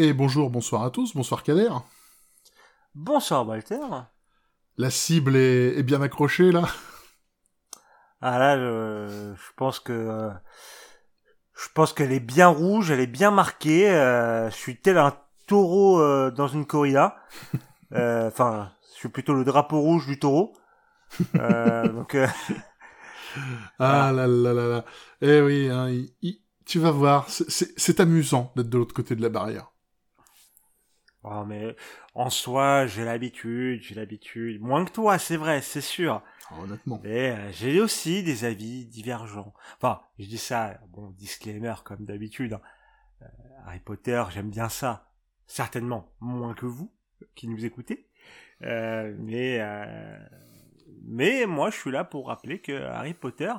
Et bonjour, bonsoir à tous, bonsoir Kader. Bonsoir Walter. La cible est, bien accrochée là Ah là, je, pense que je pense qu'elle est bien rouge, elle est bien marquée. Euh, je suis tel un taureau euh, dans une corrida. Euh, enfin, je suis plutôt le drapeau rouge du taureau. donc. ah là là là là. Eh oui, hein, tu vas voir, c'est amusant d'être de l'autre côté de la barrière. Oh, mais en soi, j'ai l'habitude, j'ai l'habitude. Moins que toi, c'est vrai, c'est sûr. Ah, honnêtement. Mais euh, j'ai aussi des avis divergents. Enfin, je dis ça, bon, disclaimer comme d'habitude. Hein. Euh, Harry Potter, j'aime bien ça. Certainement moins que vous, qui nous écoutez. Euh, mais, mais moi, je suis là pour rappeler que Harry Potter,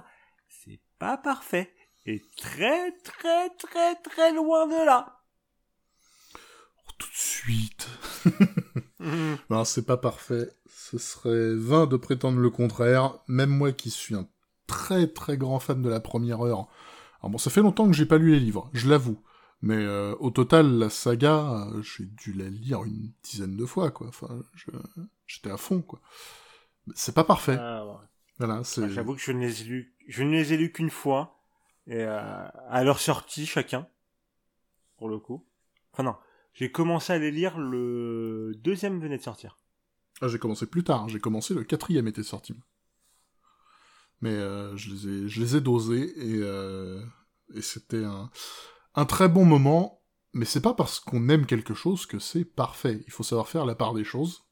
c'est pas parfait. Et très, très, très, très loin de là suite. non, c'est pas parfait. Ce serait vain de prétendre le contraire. Même moi qui suis un très très grand fan de la première heure. Alors bon, ça fait longtemps que j'ai pas lu les livres, je l'avoue. Mais euh, au total, la saga, euh, j'ai dû la lire une dizaine de fois, quoi. Enfin, j'étais à fond, quoi. C'est pas parfait. Ah, voilà, c'est. J'avoue que je ne les ai lus, je ne les ai lus qu'une fois, et euh, à leur sortie chacun, pour le coup. Enfin non, j'ai commencé à les lire, le deuxième venait de sortir. Ah, j'ai commencé plus tard, j'ai commencé le quatrième était sorti. Mais euh, je, les ai, dosés et, euh, c'était un, très bon moment. Mais c'est pas parce qu'on aime quelque chose que c'est parfait. Il faut savoir faire la part des choses.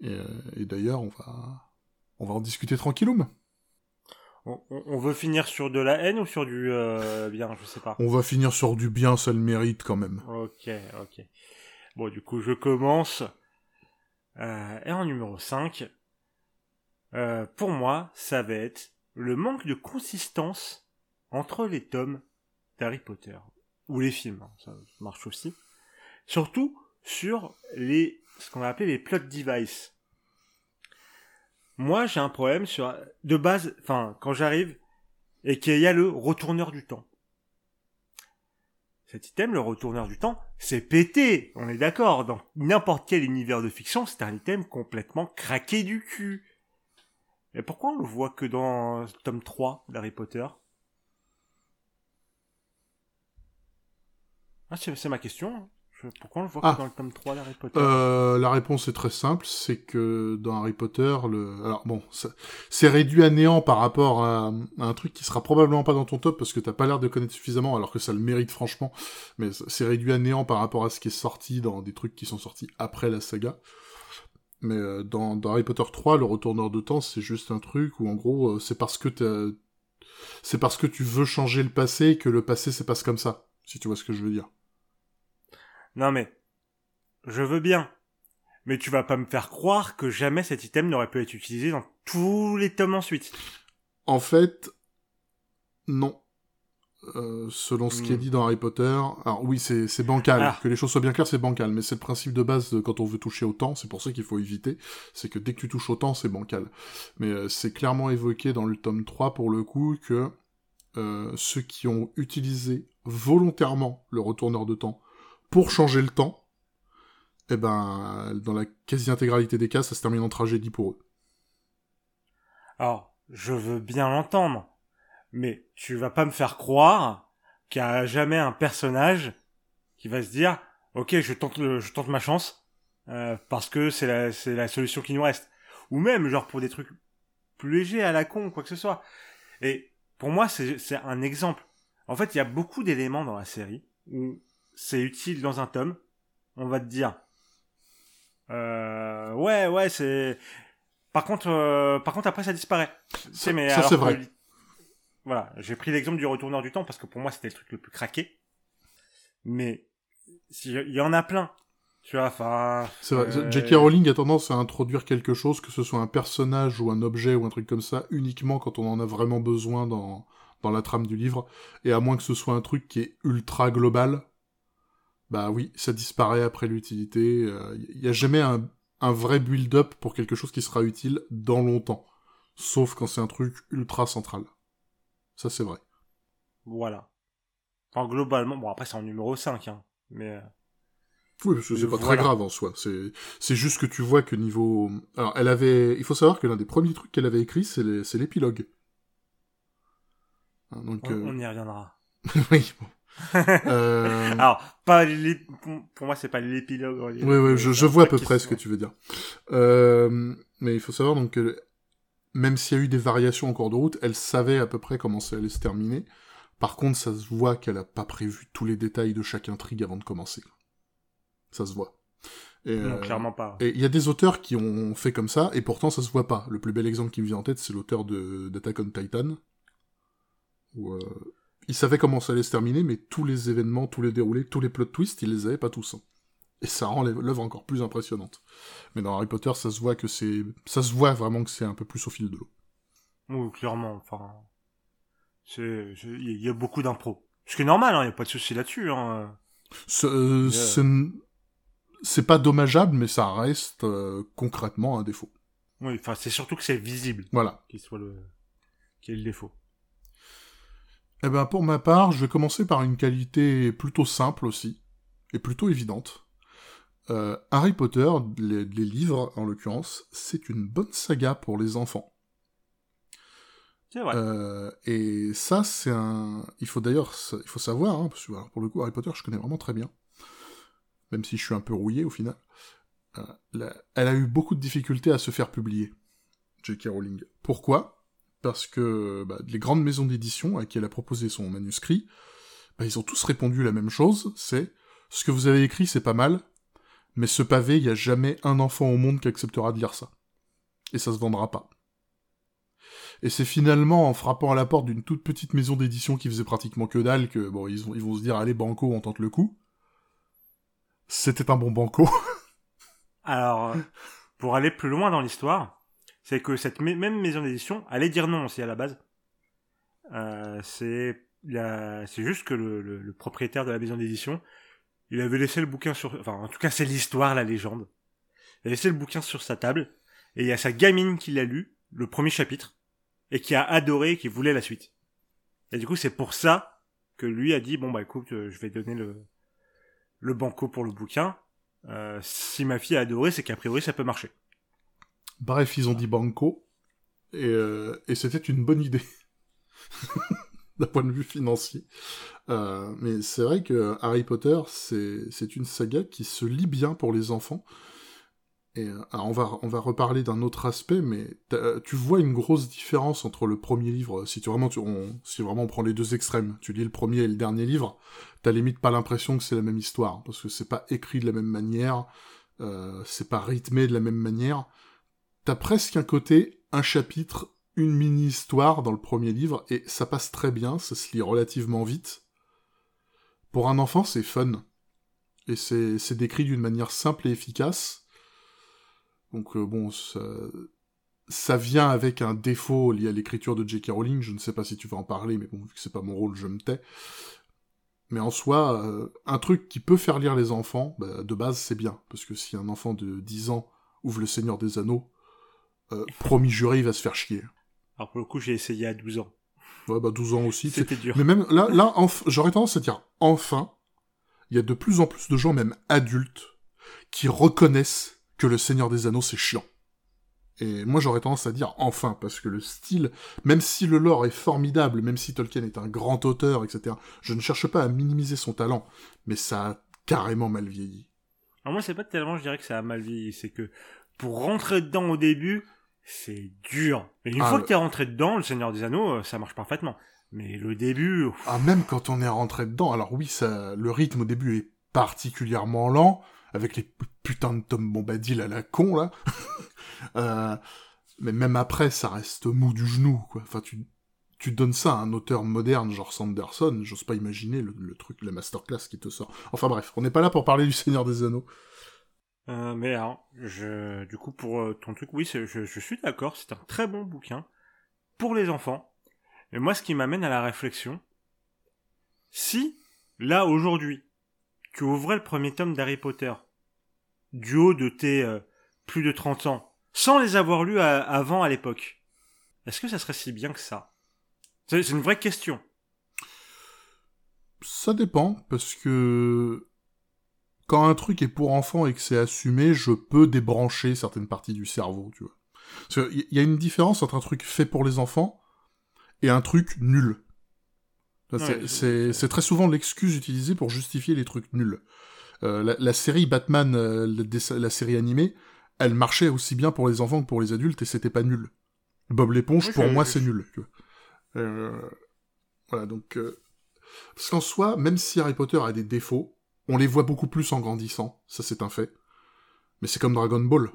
Et, euh, d'ailleurs, on va, on va en discuter tranquilloum. On, veut finir sur de la haine ou sur du euh, bien, je sais pas. On va finir sur du bien, ça le mérite quand même. Ok, ok. Bon, du coup, je commence. Euh, et en numéro 5, euh, pour moi, ça va être le manque de consistance entre les tomes d'Harry Potter. Ou les films, hein, ça marche aussi. Surtout sur les, ce qu'on va appeler les plot devices. Moi, j'ai un problème sur, de base, enfin, quand j'arrive, et qu'il y a le retourneur du temps. Cet item, le retourneur du temps, c'est pété, on est d'accord. Dans n'importe quel univers de fiction, c'est un item complètement craqué du cul. Et pourquoi on le voit que dans le tome 3 d'Harry Potter? Ah, c'est ma question. Pourquoi on le voit ah. dans le tome 3 d'Harry Potter euh, La réponse est très simple, c'est que dans Harry Potter, le... alors bon, c'est réduit à néant par rapport à, un truc qui sera probablement pas dans ton top parce que t'as pas l'air de connaître suffisamment, alors que ça le mérite franchement, mais c'est réduit à néant par rapport à ce qui est sorti dans des trucs qui sont sortis après la saga. Mais euh, dans, dans, Harry Potter 3, le retourneur de temps, c'est juste un truc où en gros, euh, c'est parce que c'est parce que tu veux changer le passé que le passé se passe comme ça, si tu vois ce que je veux dire. Non mais, je veux bien. Mais tu vas pas me faire croire que jamais cet item n'aurait pu être utilisé dans tous les tomes ensuite. En fait, non. Euh, selon ce qui est hmm. dit dans Harry Potter, alors oui, c'est bancal. Ah. Que les choses soient bien claires, c'est bancal. Mais c'est le principe de base de, quand on veut toucher au temps. C'est pour ça qu'il faut éviter. C'est que dès que tu touches au temps, c'est bancal. Mais euh, c'est clairement évoqué dans le tome 3 pour le coup que euh, ceux qui ont utilisé volontairement le retourneur de temps pour changer le temps, eh ben, dans la quasi-intégralité des cas, ça se termine en tragédie pour eux. Alors, je veux bien l'entendre, mais tu vas pas me faire croire qu'il y a jamais un personnage qui va se dire, ok, je tente, je tente ma chance, euh, parce que c'est la, c'est la solution qui nous reste. Ou même, genre, pour des trucs plus légers à la con, quoi que ce soit. Et pour moi, c'est, c'est un exemple. En fait, il y a beaucoup d'éléments dans la série où c'est utile dans un tome, on va te dire. Euh, ouais, ouais, c'est. Par contre, euh, par contre, après, ça disparaît. C'est mais ça c'est vrai. Voilà, j'ai pris l'exemple du retourneur du temps parce que pour moi, c'était le truc le plus craqué. Mais il y en a plein. Tu vois, enfin. C'est vrai. Euh, J.K. Rowling a tendance à introduire quelque chose, que ce soit un personnage ou un objet ou un truc comme ça, uniquement quand on en a vraiment besoin dans dans la trame du livre, et à moins que ce soit un truc qui est ultra global, bah oui, ça disparaît après l'utilité. Il euh, n'y a jamais un, vrai build-up pour quelque chose qui sera utile dans longtemps. Sauf quand c'est un truc ultra central. Ça, c'est vrai. Voilà. Enfin, globalement, bon, après, c'est en numéro 5, hein, mais... Euh, Oui, parce que c'est pas très grave en soi. C'est, c'est juste que tu vois que niveau. Alors, elle avait. Il faut savoir que l'un des premiers trucs qu'elle avait écrit, c'est, l'épilogue. Hein, donc, on, euh, y reviendra. oui. Euh... Alors, pas pour moi, c'est pas l'épilogue. Oui, oui, je, je vois à peu près ce que tu veux dire. Euh... Mais il faut savoir donc que même s'il y a eu des variations en cours de route, elle savait à peu près comment ça allait se terminer. Par contre, ça se voit qu'elle a pas prévu tous les détails de chaque intrigue avant de commencer. Ça se voit. Et, non, euh, clairement pas. Et il y a des auteurs qui ont fait comme ça, et pourtant ça se voit pas. Le plus bel exemple qui me vient en tête, c'est l'auteur de d'Attack on Titan, où euh, il savait comment ça allait se terminer, mais tous les événements, tous les déroulés, tous les plot twists, il les avait pas tous. Hein. Et ça rend l'œuvre encore plus impressionnante. Mais dans Harry Potter, ça se voit que c'est, ça se voit vraiment que c'est un peu plus au fil de l'eau. Oui, clairement. Enfin, c'est, il y a beaucoup d'impro. Ce qui est normal, il hein, n'y a pas de souci là-dessus. Hein. Euh, c'est pas dommageable, mais ça reste euh, concrètement un défaut. Oui, enfin, c'est surtout que c'est visible. Voilà. Qui soit le, qui est le défaut. Eh ben, pour ma part, je vais commencer par une qualité plutôt simple aussi, et plutôt évidente. Euh, Harry Potter, les, livres en l'occurrence, c'est une bonne saga pour les enfants. C'est vrai. Euh, et ça, c'est un. Il faut d'ailleurs, il faut savoir, hein, parce que pour le coup, Harry Potter, je connais vraiment très bien, même si je suis un peu rouillé au final. Euh, elle a eu beaucoup de difficultés à se faire publier, J.K. Rowling. Pourquoi? Parce que bah, les grandes maisons d'édition à qui elle a proposé son manuscrit, bah, ils ont tous répondu la même chose, c'est ce que vous avez écrit, c'est pas mal, mais ce pavé, il n'y a jamais un enfant au monde qui acceptera de lire ça. Et ça se vendra pas. Et c'est finalement en frappant à la porte d'une toute petite maison d'édition qui faisait pratiquement que dalle que, bon, ils ils vont se dire, allez, banco, on tente le coup. C'était un bon banco. Alors, pour aller plus loin dans l'histoire, c'est que cette même maison d'édition allait dire non aussi à la base. Euh, c'est c'est juste que le, propriétaire de la maison d'édition il avait laissé le bouquin sur, enfin, en tout cas, c'est l'histoire, la légende. Il a laissé le bouquin sur sa table, et il y a sa gamine qui l'a lu, le premier chapitre, et qui a adoré, qui voulait la suite. Et du coup, c'est pour ça que lui a dit, bon, bah, écoute, euh, je vais donner le, le banco pour le bouquin. Euh, si ma fille a adoré, c'est qu'a priori, ça peut marcher. Bref, ils ont dit banco, et, euh, c'était une bonne idée. d'un point de vue financier. Euh, mais c'est vrai que Harry Potter, c'est une saga qui se lit bien pour les enfants. Et euh, on va on va reparler d'un autre aspect, mais tu vois une grosse différence entre le premier livre. Si vraiment on, prend les deux extrêmes, tu lis le premier et le dernier livre, t'as limite pas l'impression que c'est la même histoire parce que c'est pas écrit de la même manière, c'est pas rythmé de la même manière. T'as presque un côté un chapitre une mini-histoire dans le premier livre, et ça passe très bien, ça se lit relativement vite. Pour un enfant, c'est fun. Et c'est décrit d'une manière simple et efficace. Donc euh, bon, ça, vient avec un défaut lié à l'écriture de J.K. Rowling, je ne sais pas si tu vas en parler, mais bon, vu que c'est pas mon rôle, je me tais. Mais en soi, euh, un truc qui peut faire lire les enfants, bah, de base, c'est bien. Parce que si un enfant de 10 ans ouvre Le Seigneur des Anneaux, euh, promis juré, il va se faire chier. Alors pour le coup, j'ai essayé à 12 ans. Ouais, bah 12 ans aussi. C'était dur. Mais même là, là j'aurais tendance à dire enfin, il y a de plus en plus de gens, même adultes, qui reconnaissent que le Seigneur des Anneaux, c'est chiant. Et moi, j'aurais tendance à dire enfin, parce que le style, même si le lore est formidable, même si Tolkien est un grand auteur, etc., je ne cherche pas à minimiser son talent, mais ça a carrément mal vieilli. Alors moi, c'est pas tellement, je dirais que ça a mal vieilli, c'est que pour rentrer dedans au début, c'est dur. Mais une ah, fois que t'es rentré dedans, le Seigneur des Anneaux, euh, ça marche parfaitement. Mais le début... Ah, même quand on est rentré dedans, alors oui, ça, le rythme au début est particulièrement lent, avec les putains de Tom Bombadil à la con, là. euh, mais même après, ça reste mou du genou, quoi. Enfin, tu, tu donnes ça à un auteur moderne, genre Sanderson, j'ose pas imaginer le, le truc, la masterclass qui te sort. Enfin bref, on n'est pas là pour parler du Seigneur des Anneaux. Euh, mais alors, je, du coup, pour euh, ton truc, oui, je, suis d'accord, c'est un très bon bouquin pour les enfants. Mais moi, ce qui m'amène à la réflexion, si, là, aujourd'hui, tu ouvrais le premier tome d'Harry Potter, du haut de tes euh, plus de 30 ans, sans les avoir lus avant à l'époque, est-ce que ça serait si bien que ça? C'est une vraie question. Ça dépend, parce que quand un truc est pour enfants et que c'est assumé, je peux débrancher certaines parties du cerveau, tu vois. Il y a une différence entre un truc fait pour les enfants et un truc nul. c'est très souvent l'excuse utilisée pour justifier les trucs nuls. Euh, la, série Batman, euh, la, série animée, elle marchait aussi bien pour les enfants que pour les adultes et c'était pas nul. Bob l'éponge, pour moi, c'est nul. Euh, voilà, donc... Parce qu'en soi, même si Harry Potter a des défauts, on les voit beaucoup plus en grandissant, ça c'est un fait. Mais c'est comme Dragon Ball.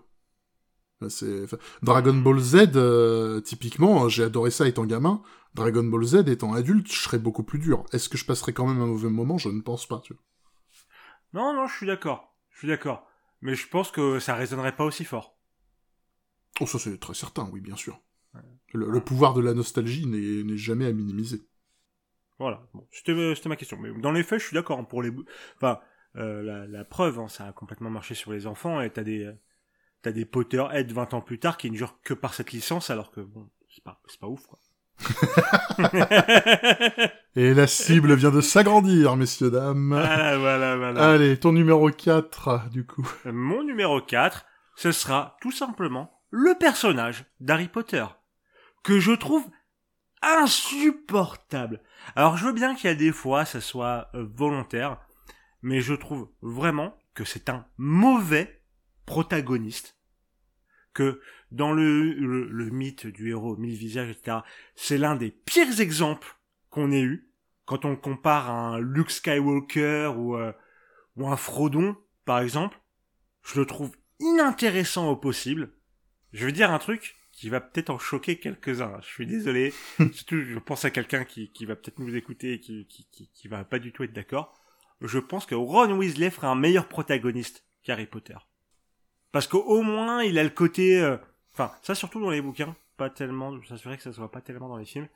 Dragon Ball Z, typiquement, j'ai adoré ça étant gamin. Dragon Ball Z étant adulte, je serais beaucoup plus dur. Est-ce que je passerais quand même un mauvais moment? Je ne pense pas. Tu vois. Non, non, je suis d'accord. Je suis d'accord. Mais je pense que ça résonnerait pas aussi fort. Oh, ça c'est très certain, oui, bien sûr. Le, pouvoir de la nostalgie n'est jamais à minimiser. Voilà, bon, c'était ma question. Mais dans les faits, je suis d'accord. Hein, pour les, enfin, euh, la, preuve, hein, ça a complètement marché sur les enfants. Et t'as des, t'as des Potterhead 20 ans plus tard qui ne jurent que par cette licence, alors que bon, c'est pas, c'est pas ouf, quoi. Et la cible vient de s'agrandir, messieurs, dames. Voilà, voilà, voilà. Allez, ton numéro 4, du coup. Mon numéro 4, ce sera tout simplement le personnage d'Harry Potter. Que je trouve insupportable. Alors je veux bien qu'il y a des fois ça soit euh, volontaire, mais je trouve vraiment que c'est un mauvais protagoniste. Que dans le, le, mythe du héros mille visages, etc., c'est l'un des pires exemples qu'on ait eu quand on compare à un Luke Skywalker ou, euh, ou un Frodon, par exemple. Je le trouve inintéressant au possible. Je veux dire un truc qui va peut-être en choquer quelques-uns. Je suis désolé. Surtout, je pense à quelqu'un qui, qui va peut-être nous écouter et qui, qui, qui, qui va pas du tout être d'accord. Je pense que Ron Weasley ferait un meilleur protagoniste qu'Harry Potter. Parce qu'au moins, il a le côté... Euh, Enfin, ça surtout dans les bouquins, pas tellement, je s'assurer que ça soit pas tellement dans les films.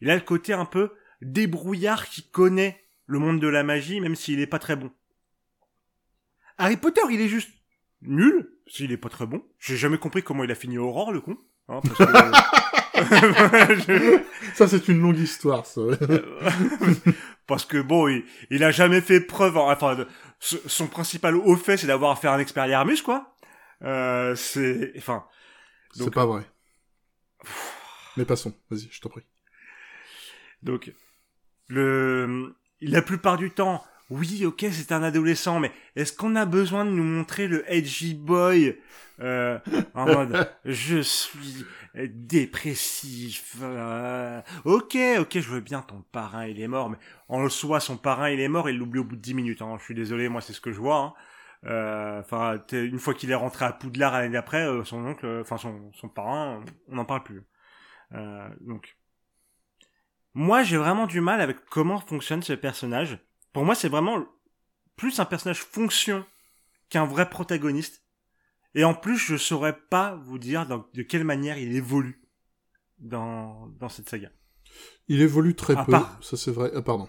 Il a le côté un peu débrouillard qui connaît le monde de la magie, même s'il est pas très bon. Harry Potter, il est juste nul, s'il est pas très bon. J'ai jamais compris comment il a fini Aurore, le con. Hein, parce que... Ça, c'est une longue histoire, ça. parce que bon, il, il a jamais fait preuve, enfin, son principal haut fait, c'est d'avoir fait un expert Hermus, quoi. Euh, c'est, enfin, c'est pas vrai. Mais passons, vas-y, je t'en prie. Donc, le, la plupart du temps, oui, ok, c'est un adolescent, mais est-ce qu'on a besoin de nous montrer le edgy boy euh, en mode je suis dépressif. Euh, ok, ok, je veux bien ton parrain, il est mort, mais en soi, son parrain, il est mort, il l'oublie au bout de 10 minutes. Hein. Je suis désolé, moi, c'est ce que je vois. Hein. Euh, enfin, une fois qu'il est rentré à Poudlard l'année d'après, euh, son oncle, euh, enfin son, son parrain, on n'en parle plus. donc, moi, j'ai vraiment du mal avec comment fonctionne ce personnage. Pour moi, c'est vraiment plus un personnage fonction qu'un vrai protagoniste. Et en plus, je saurais pas vous dire de quelle manière il évolue dans, dans cette saga. Il évolue très peu, ça c'est vrai. Ah, pardon.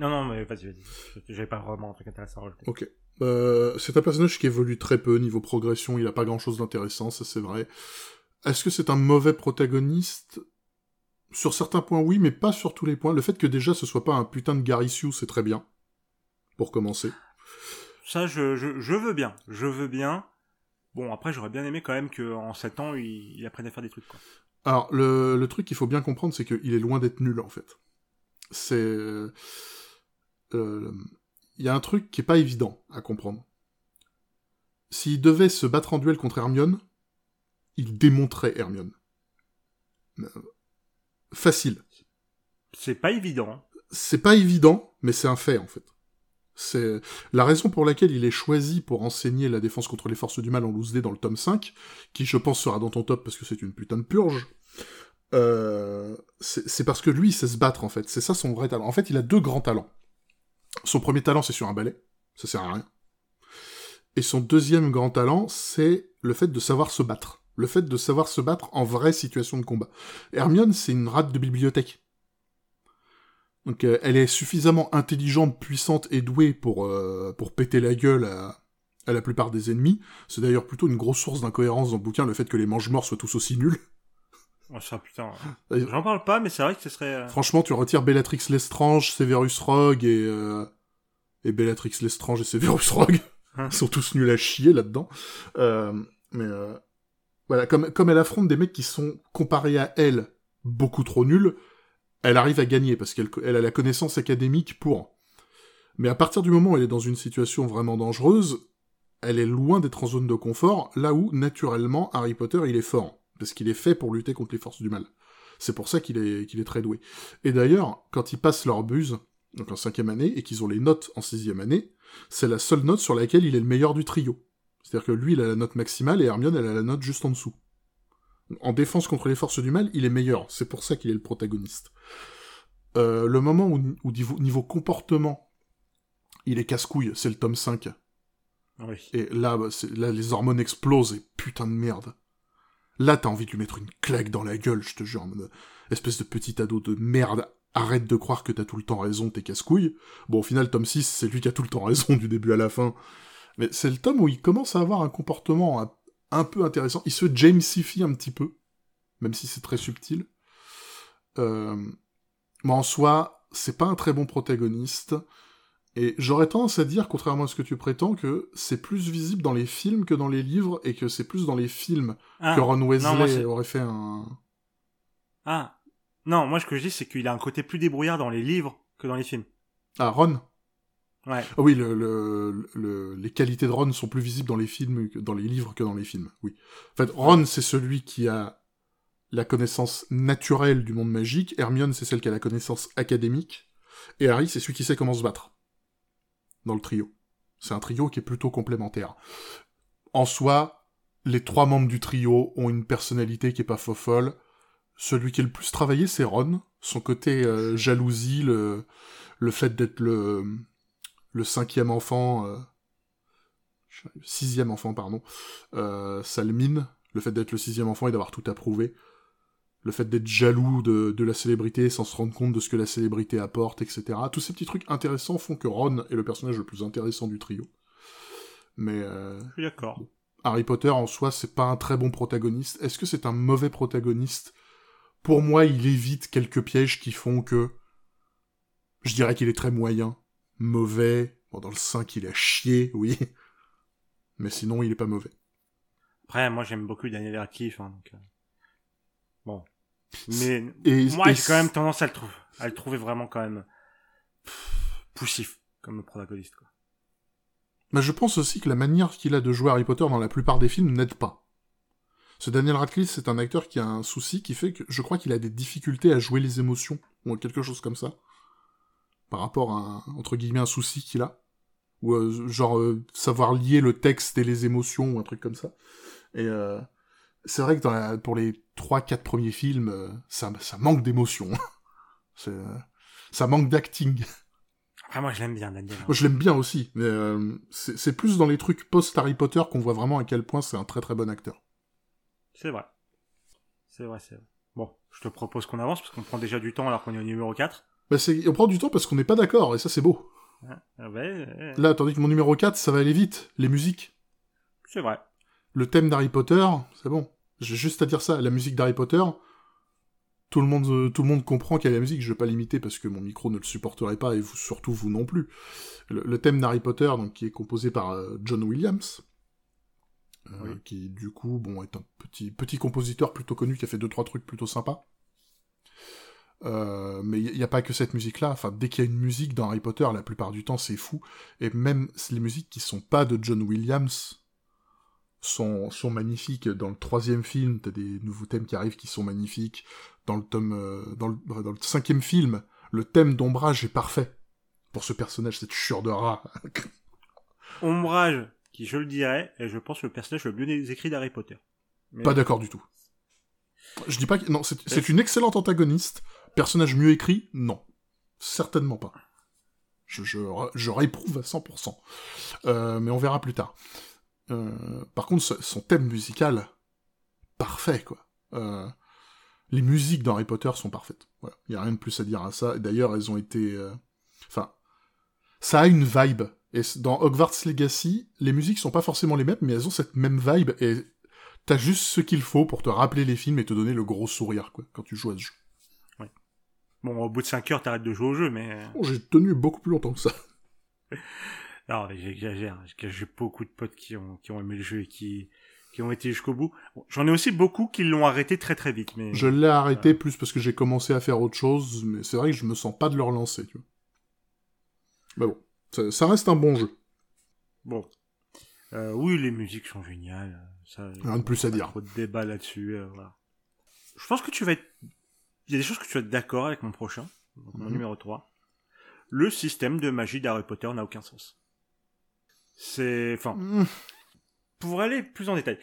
Non, non, mais vas-y, vas-y. J'avais pas vraiment un truc intéressant à rajouter. Ok. Euh, c'est un personnage qui évolue très peu niveau progression, il a pas grand chose d'intéressant, ça c'est vrai. Est-ce que c'est un mauvais protagoniste? Sur certains points oui, mais pas sur tous les points. Le fait que déjà ce soit pas un putain de Gariciou, c'est très bien. Pour commencer. Ça, je, je, veux bien. Je veux bien. Bon, après, j'aurais bien aimé quand même qu'en 7 ans, il, apprenne à faire des trucs, quoi. Alors, le, le truc qu'il faut bien comprendre, c'est qu'il est loin d'être nul, en fait. C'est... Euh, il y a un truc qui est pas évident à comprendre. S'il devait se battre en duel contre Hermione, il démontrait Hermione. Facile. C'est pas évident. C'est pas évident, mais c'est un fait en fait. C'est la raison pour laquelle il est choisi pour enseigner la défense contre les forces du mal en loose dans le tome 5, qui je pense sera dans ton top parce que c'est une putain de purge. Euh, c'est parce que lui, il sait se battre en fait. C'est ça son vrai talent. En fait, il a deux grands talents. Son premier talent, c'est sur un balai. Ça sert à rien. Et son deuxième grand talent, c'est le fait de savoir se battre. Le fait de savoir se battre en vraie situation de combat. Hermione, c'est une rate de bibliothèque. Donc euh, elle est suffisamment intelligente, puissante et douée pour, euh, pour péter la gueule à, à la plupart des ennemis. C'est d'ailleurs plutôt une grosse source d'incohérence dans le bouquin, le fait que les mange-morts soient tous aussi nuls. Oh, ça, putain. J'en parle pas, mais c'est vrai que ce serait... Euh, Franchement, tu retires Bellatrix Lestrange, Severus Rogue et, et Bellatrix Lestrange et Severus Rogue. Hein. Ils sont tous nuls à chier là-dedans. Mais voilà, comme, comme elle affronte des mecs qui sont comparés à elle beaucoup trop nuls, elle arrive à gagner parce qu'elle elle a la connaissance académique pour. Mais à partir du moment où elle est dans une situation vraiment dangereuse, elle est loin d'être en zone de confort, là où, naturellement, Harry Potter, il est fort. Parce qu'il est fait pour lutter contre les forces du mal. C'est pour ça qu'il est, qu'il est très doué. Et d'ailleurs, quand ils passent leur buse, donc en cinquième année, et qu'ils ont les notes en sixième année, c'est la seule note sur laquelle il est le meilleur du trio. C'est-à-dire que lui, il a la note maximale et Hermione, elle a la note juste en dessous. En défense contre les forces du mal, il est meilleur. C'est pour ça qu'il est le protagoniste. Euh, le moment où, niveau, comportement, il est casse-couille, c'est le tome 5. Oui. Et là, bah, là, les hormones explosent et putain de merde. Là, t'as envie de lui mettre une claque dans la gueule, je te jure. Espèce de petit ado de merde arrête de croire que t'as tout le temps raison, t'es casse-couille. Bon, au final, tome 6, c'est lui qui a tout le temps raison du début à la fin. Mais c'est le tome où il commence à avoir un comportement un, peu intéressant. Il se Jamesifie un petit peu, même si c'est très subtil. Euh... Mais en soi, c'est pas un très bon protagoniste. Et j'aurais tendance à dire, contrairement à ce que tu prétends, que c'est plus visible dans les films que dans les livres, et que c'est plus dans les films ah, que Ron Weasley aurait fait un... Ah, non, moi ce que je dis, c'est qu'il a un côté plus débrouillard dans les livres que dans les films. Ah, Ron? Ah oui, le, le, les qualités de Ron sont plus visibles dans les films, dans les livres que dans les films, oui. En fait, Ron, c'est celui qui a la connaissance naturelle du monde magique, Hermione, c'est celle qui a la connaissance académique, et Harry, c'est celui qui sait comment se battre. Dans le trio. C'est un trio qui est plutôt complémentaire. En soi, les trois membres du trio ont une personnalité qui est pas faux folle, celui qui est le plus travaillé, c'est Ron. Son côté euh, jalousie, le, le fait d'être le, le cinquième enfant, euh, sixième enfant, pardon, euh, ça le mine. Le fait d'être le sixième enfant et d'avoir tout approuvé. Le fait d'être jaloux de, de, la célébrité sans se rendre compte de ce que la célébrité apporte, etc. Tous ces petits trucs intéressants font que Ron est le personnage le plus intéressant du trio. Mais... Euh, Je suis d'accord. Harry Potter, en soi, c'est pas un très bon protagoniste. Est-ce que c'est un mauvais protagoniste? Pour moi, il évite quelques pièges qui font que je dirais qu'il est très moyen, mauvais. Bon, dans le 5, il a chié, oui. Mais sinon, il est pas mauvais. Après, moi, j'aime beaucoup Daniel Radcliffe, hein, donc... Euh, bon. Mais moi, j'ai quand même tendance à le, trouver, à le trouver vraiment quand même poussif comme protagoniste. Quoi. Mais je pense aussi que la manière qu'il a de jouer Harry Potter dans la plupart des films n'aide pas. Ce Daniel Radcliffe, c'est un acteur qui a un souci qui fait que je crois qu'il a des difficultés à jouer les émotions, ou quelque chose comme ça. Par rapport à, un, entre guillemets, un souci qu'il a. Ou euh, genre euh, savoir lier le texte et les émotions, ou un truc comme ça. Et euh, c'est vrai que dans la, pour les 3-4 premiers films, ça, ça manque d'émotion. ça manque d'acting. Ah, moi je l'aime bien, Daniel. Moi je l'aime bien aussi, mais c'est plus dans les trucs post-Harry Potter qu'on voit vraiment à quel point c'est un très très bon acteur. C'est vrai. C'est vrai, c'est vrai. Bon, je te propose qu'on avance parce qu'on prend déjà du temps alors qu'on est au numéro 4. Bah on prend du temps parce qu'on n'est pas d'accord et ça c'est beau. Ah, ouais, Là, tandis que mon numéro 4, ça va aller vite. Les musiques. C'est vrai. Le thème d'Harry Potter, c'est bon. J'ai juste à dire ça. La musique d'Harry Potter, tout le monde, euh, tout le monde comprend qu'il y a la musique. Je vais pas l'imiter parce que mon micro ne le supporterait pas et vous, surtout vous non plus. Le, thème d'Harry Potter, donc qui est composé par euh, John Williams, euh, qui du coup bon est un petit petit compositeur plutôt connu qui a fait deux trois trucs plutôt sympas. Euh, mais il n'y a pas que cette musique-là. Enfin, dès qu'il y a une musique dans Harry Potter, la plupart du temps, c'est fou. Et même les musiques qui sont pas de John Williams sont, sont magnifiques. Dans le troisième film, t'as des nouveaux thèmes qui arrivent qui sont magnifiques. Dans le tome, euh, dans, le, dans le cinquième film, le thème d'ombrage est parfait pour ce personnage, cette chure de rat. ombrage, qui, je le dirais, est, je pense, le personnage le mieux écrit d'Harry Potter. Pas d'accord du tout. Je dis pas que... Non, c'est une excellente antagoniste. Personnage mieux écrit, non. Certainement pas. Je, je, réprouve à 100%. Euh, mais on verra plus tard. Euh, par contre, son thème musical, parfait, quoi. Euh, les musiques d'Harry Potter sont parfaites. Il y a rien de plus à dire à ça. D'ailleurs, elles ont été... Enfin, ça a une vibe et dans Hogwarts Legacy, les musiques sont pas forcément les mêmes, mais elles ont cette même vibe, et t'as juste ce qu'il faut pour te rappeler les films et te donner le gros sourire, quoi, quand tu joues à ce jeu. Bon, au bout de 5 heures, t'arrêtes de jouer au jeu, mais... J'ai tenu beaucoup plus longtemps que ça. non, j'exagère. J'ai beaucoup de potes qui ont, qui ont aimé le jeu et qui, qui ont été jusqu'au bout. J'en ai aussi beaucoup qui l'ont arrêté très très vite. Mais... Je l'ai arrêté plus parce que j'ai commencé à faire autre chose, mais c'est vrai que je me sens pas de le relancer, tu vois. Mais bon, ça, reste un bon jeu. Bon. Euh, oui, les musiques sont géniales. Ça, Rien de plus à dire. Trop de débat là-dessus. Euh, voilà. Je pense que tu vas être... Il y a des choses que tu vas être d'accord avec mon prochain, mon mhm. numéro 3. Le système de magie d'Harry Potter n'a aucun sens. C'est... Enfin... Mm. Pour aller plus en détail.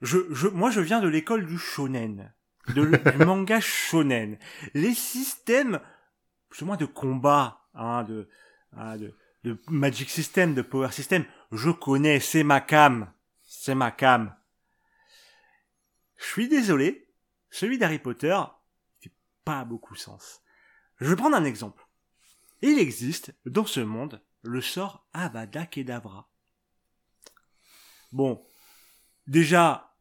Je, je, moi, je viens de l'école du shonen. De, du manga shonen. Les systèmes, plus ou moins de combat, hein, de, hein, de, de Magic System, de Power System, je connais, c'est ma cam. C'est ma cam. Je suis désolé, celui d'Harry Potter pas beaucoup sens. Je vais prendre un exemple. Il existe, dans ce monde, le sort Avada Kedavra. Bon, déjà,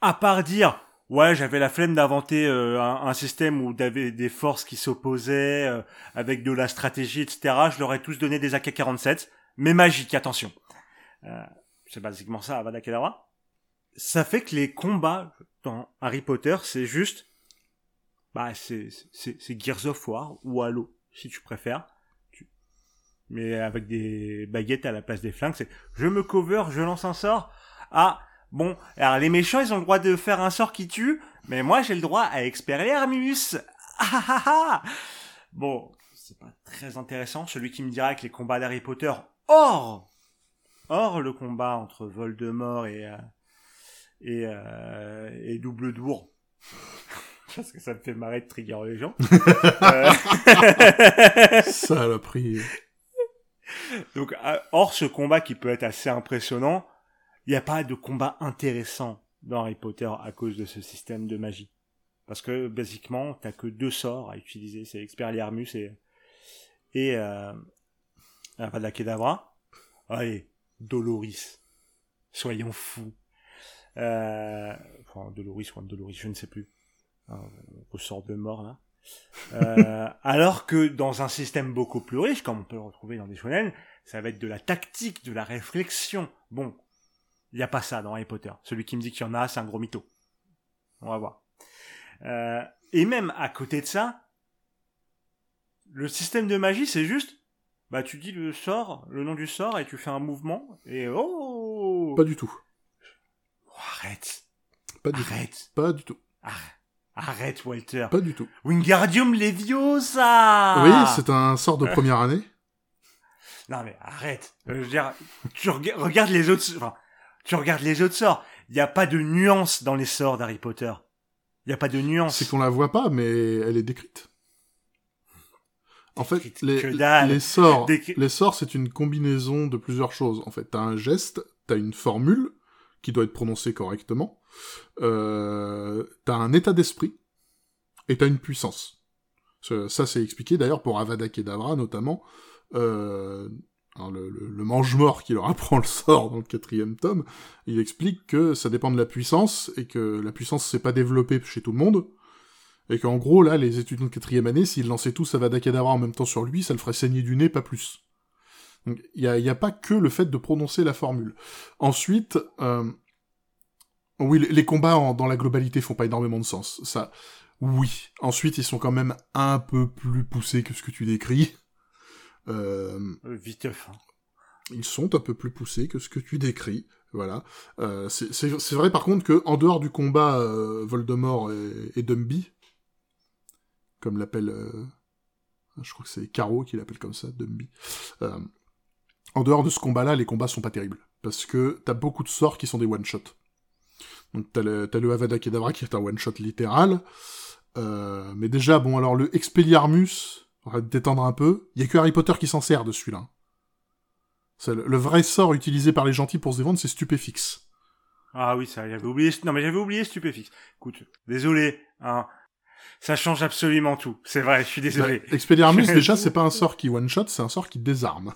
à part dire ouais, j'avais la flemme d'inventer euh, un, système où t'avais des forces qui s'opposaient euh, avec de la stratégie, etc. Je leur ai tous donné des AK-47, mais magique, attention. Euh, c'est basiquement ça, Avada Kedavra. Ça fait que les combats dans Harry Potter, c'est juste, bah, c'est, Gears of War ou Halo, si tu préfères. Mais avec des baguettes à la place des flingues, c'est, je me cover, je lance un sort. Ah, Bon, alors les méchants, ils ont le droit de faire un sort qui tue, mais moi j'ai le droit à Expelliarmus. Ah, ah, ah, ah bon, c'est pas très intéressant. Celui qui me dira que les combats d'Harry Potter, hors, hors le combat entre Voldemort et euh, et, euh, et Double Dour. Parce que ça me fait marrer de trigger les gens. ça l'a pris. Donc, euh, hors ce combat qui peut être assez impressionnant, il n'y a pas de combat intéressant dans Harry Potter à cause de ce système de magie. Parce que, basiquement, t'as que deux sorts à utiliser, c'est Expelliarmus et, et, euh, pas de la Kedavra. Allez, Doloris. Soyons fous. Euh, enfin, Doloris ou un Doloris, je ne sais plus. Un ressort de mort, là. euh, alors que dans un système beaucoup plus riche, comme on peut le retrouver dans des shonen, ça va être de la tactique, de la réflexion. Bon, il n'y a pas ça dans Harry Potter. Celui qui me dit qu'il y en a, c'est un gros mytho. On va voir. Euh, et même à côté de ça, le système de magie, c'est juste, bah tu dis le sort, le nom du sort, et tu fais un mouvement, et oh Pas du tout. Oh, arrête. Pas du arrête. tout. Pas du tout. Arrête, Walter. Pas du tout. Wingardium Leviosa Oui, c'est un sort de première année. Non mais arrête. Euh, je veux dire, tu regardes les autres... Enfin, tu regardes les autres sorts. Il n'y a pas de nuance dans les sorts d'Harry Potter. Il n'y a pas de nuance. C'est qu'on la voit pas, mais elle est décrite. En fait, les, sorts, les sorts, c'est une combinaison de plusieurs choses. En fait, t'as un geste, t'as une formule qui doit être prononcée correctement, euh, t'as un état d'esprit et t'as une puissance. Ça, c'est expliqué d'ailleurs pour Avada Kedavra notamment. Euh, le, le, mange-mort qui leur apprend le sort dans le quatrième tome, il explique que ça dépend de la puissance, et que la puissance s'est pas développée chez tout le monde, et qu'en gros, là, les étudiants de quatrième année, s'ils lançaient tous Avada Kedavra en même temps sur lui, ça le ferait saigner du nez, pas plus. Donc, il n'y a, y a, pas que le fait de prononcer la formule. Ensuite, euh, oui, les combats dans la globalité font pas énormément de sens. Ça, oui. Ensuite, ils sont quand même un peu plus poussés que ce que tu décris. Euh, Viteuf. Hein. Ils sont un peu plus poussés que ce que tu décris. Voilà. Euh, c'est vrai par contre que en dehors du combat euh, Voldemort et, et Dumby, comme l'appelle, euh, je crois que c'est Caro qui l'appelle comme ça, Dumby. Euh, en dehors de ce combat-là, les combats sont pas terribles parce que t'as beaucoup de sorts qui sont des one shot. Donc t'as le, as le Avada Kedavra qui est un one shot littéral. mais déjà, bon alors le Expelliarmus, on va détendre un peu. Il y a que Harry Potter qui s'en sert de celui-là. Le, le, vrai sort utilisé par les gentils pour se défendre, c'est Stupéfix. Ah oui, ça, j'avais oublié. Non, mais j'avais oublié Stupéfix. Écoute, désolé, hein. Ça change absolument tout. C'est vrai, je suis désolé. Bah, Expelliarmus, déjà, c'est pas un sort qui one-shot, c'est un sort qui désarme.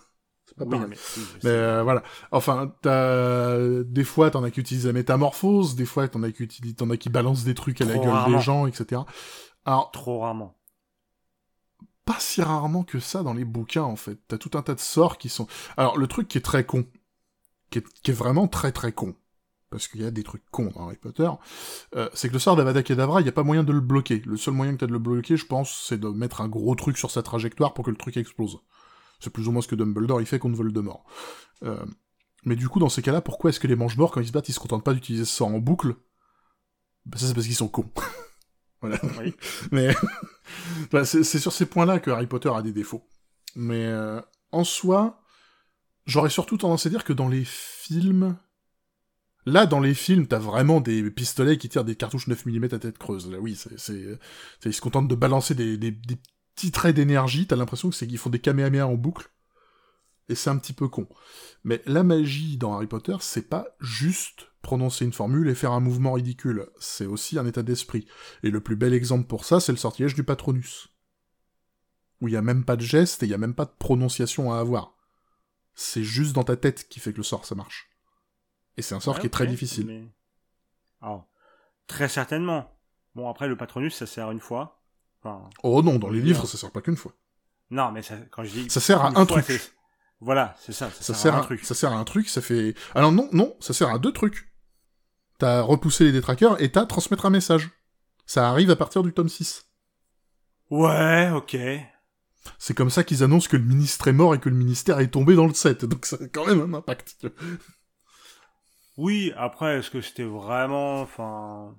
C'est pas oui, mais, mais euh, voilà. Enfin, t'as... des fois, t'en as qui utilisent la métamorphose, des fois, t'en as qui utilisent... t'en as qui balancent des trucs à la gueule des gens, etc. Alors... Trop rarement pas si rarement que ça dans les bouquins, en fait. T'as tout un tas de sorts qui sont... Alors, le truc qui est très con, qui est, vraiment très très con, parce qu'il y a des trucs cons dans Harry Potter, euh, c'est que le sort d'Avada Kedavra, il n'y a pas moyen de le bloquer. Le seul moyen que t'as de le bloquer, je pense, c'est de mettre un gros truc sur sa trajectoire pour que le truc explose. C'est plus ou moins ce que Dumbledore il fait contre Voldemort. Euh, mais du coup, dans ces cas-là, pourquoi est-ce que les mange-morts, quand ils se battent, ils se contentent pas d'utiliser ce sort en boucle? Bah, Ça, c'est parce qu'ils sont cons. voilà. Oui. Mais bah, c'est sur ces points-là que Harry Potter a des défauts. Mais euh, en soi, j'aurais surtout tendance à dire que dans les films... Là, dans les films, t'as vraiment des pistolets qui tirent des cartouches 9 mm à tête creuse. Là, oui, c'est, ils se contentent de balancer des, des, des petits traits d'énergie. T'as l'impression que c'est qu'ils font des kamehameha en boucle et c'est un petit peu con. Mais la magie dans Harry Potter, c'est pas juste prononcer une formule et faire un mouvement ridicule, c'est aussi un état d'esprit. Et le plus bel exemple pour ça, c'est le sortilège du Patronus. Où il y a même pas de geste et il y a même pas de prononciation à avoir. C'est juste dans ta tête qui fait que le sort ça marche. Et c'est un sort qui est très difficile. Ah, très certainement. Bon après le Patronus ça sert une fois. Oh non, dans les livres ça sert pas qu'une fois. Non mais ça, quand je dis ça sert à un truc. Voilà, c'est ça. Ça, sert, à un truc. Ça sert à un truc, ça fait. Alors non, non, ça sert à deux trucs. T'as repoussé les détraqueurs et t'as transmettre un message. Ça arrive à partir du tome 6. Ouais, ok. C'est comme ça qu'ils annoncent que le ministre est mort et que le ministère est tombé dans le 7, donc ça a quand même un impact. Oui, après, est-ce que c'était vraiment, enfin...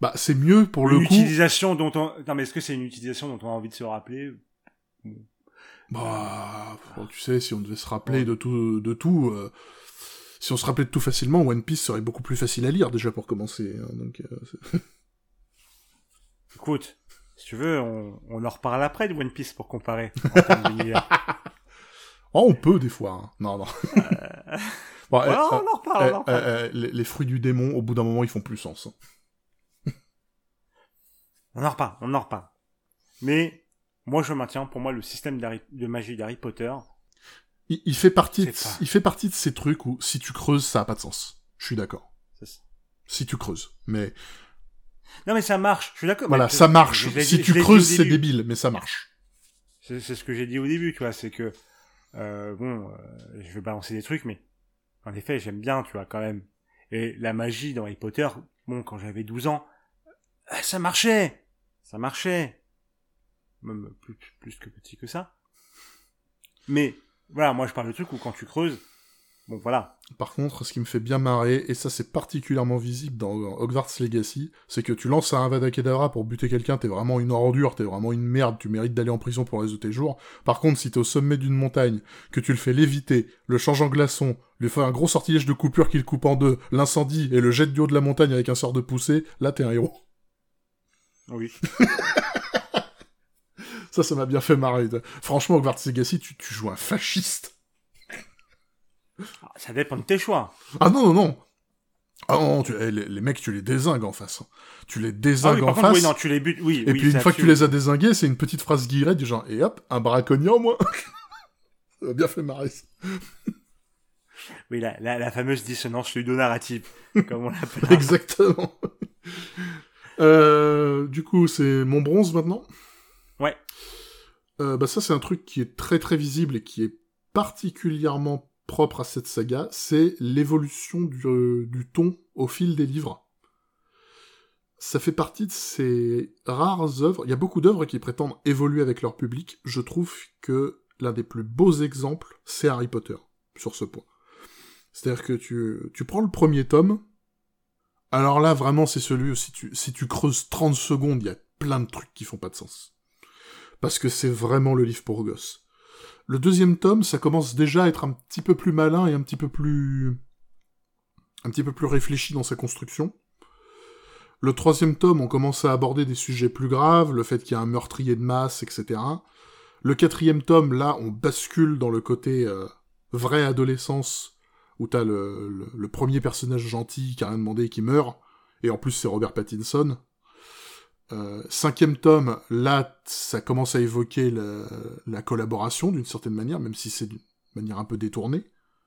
Bah, c'est mieux pour le coup... Utilisation dont on... Non, mais est-ce que c'est une utilisation dont on a envie de se rappeler? Bah, tu sais, si on devait se rappeler de tout, de tout, euh, si on se rappelait de tout facilement, One Piece serait beaucoup plus facile à lire déjà pour commencer. Hein, donc, euh, Écoute, si tu veux, on, on, en reparle après de One Piece pour comparer. oh, on peut des fois. Hein. Non, non. Euh, on en reparle. on en reparle. Les, les, fruits du démon, au bout d'un moment, ils font plus sens. Hein. On en reparle, on en reparle. Mais moi, je maintiens, pour moi, le système de magie d'Harry Potter. Il, fait partie, de, il fait partie de ces trucs où si tu creuses, ça a pas de sens. Je suis d'accord. Si tu creuses, mais. Non, mais ça marche. Je suis d'accord. Voilà, ça marche. si tu creuses, c'est débile, mais ça marche. C'est ce que j'ai dit au début, tu vois. C'est que euh, bon, euh, je vais balancer des trucs, mais en effet, j'aime bien, tu vois, quand même. Et la magie dans Harry Potter, bon, quand j'avais 12 ans, ça marchait, ça marchait même plus, plus que petit que ça. Mais voilà, moi je parle de truc où quand tu creuses, bon voilà. Par contre, ce qui me fait bien marrer, et ça c'est particulièrement visible dans Hogwarts Legacy, c'est que tu lances un Avada Kedavra pour buter quelqu'un, t'es vraiment une ordure, t'es vraiment une merde, tu mérites d'aller en prison pour le tes jours. Par contre, si t'es au sommet d'une montagne, que tu le fais léviter, le change en glaçon, lui fais un gros sortilège de coupure qui le coupe en deux, l'incendie et le jette du haut de la montagne avec un sort de poussée, là t'es un héros. Oui. Ça, ça m'a bien fait marrer. Franchement, Hogwarts Legacy, tu, tu joues un fasciste. Ah, ça dépend de tes choix. Ah non, non, non. Ah non, tu, eh, les, mecs, tu les désingues en face. Tu les désingues ah en face. Oui, non, tu les butes, oui. Et puis une fois que tu les as désingués, c'est une petite phrase guillerette du genre, et hop, un braconnier en moins. ça m'a bien fait marrer. Oui, la, la, la fameuse dissonance ludonarrative, comme on l'appelle. Exactement. Euh, du coup, c'est mon bronze maintenant Ouais. Euh, bah ça c'est un truc qui est très très visible et qui est particulièrement propre à cette saga, c'est l'évolution du, euh, du, ton au fil des livres. Ça fait partie de ces rares œuvres. Il y a beaucoup d'œuvres qui prétendent évoluer avec leur public. Je trouve que l'un des plus beaux exemples, c'est Harry Potter, sur ce point. C'est-à-dire que tu, tu prends le premier tome, alors là, vraiment, c'est celui où si tu, creuses 30 secondes, il y a plein de trucs qui font pas de sens parce que c'est vraiment le livre pour gosses. Le deuxième tome, ça commence déjà à être un petit peu plus malin et un petit peu plus... un petit peu plus réfléchi dans sa construction. Le troisième tome, on commence à aborder des sujets plus graves, le fait qu'il y a un meurtrier de masse, etc. Le quatrième tome, là, on bascule dans le côté euh, vraie adolescence, où t'as le, le, premier personnage gentil qui a rien demandé et qui meurt, et en plus c'est Robert Pattinson. Euh, cinquième tome, là, ça commence à évoquer la, collaboration d'une certaine manière, même si c'est d'une manière un peu détournée.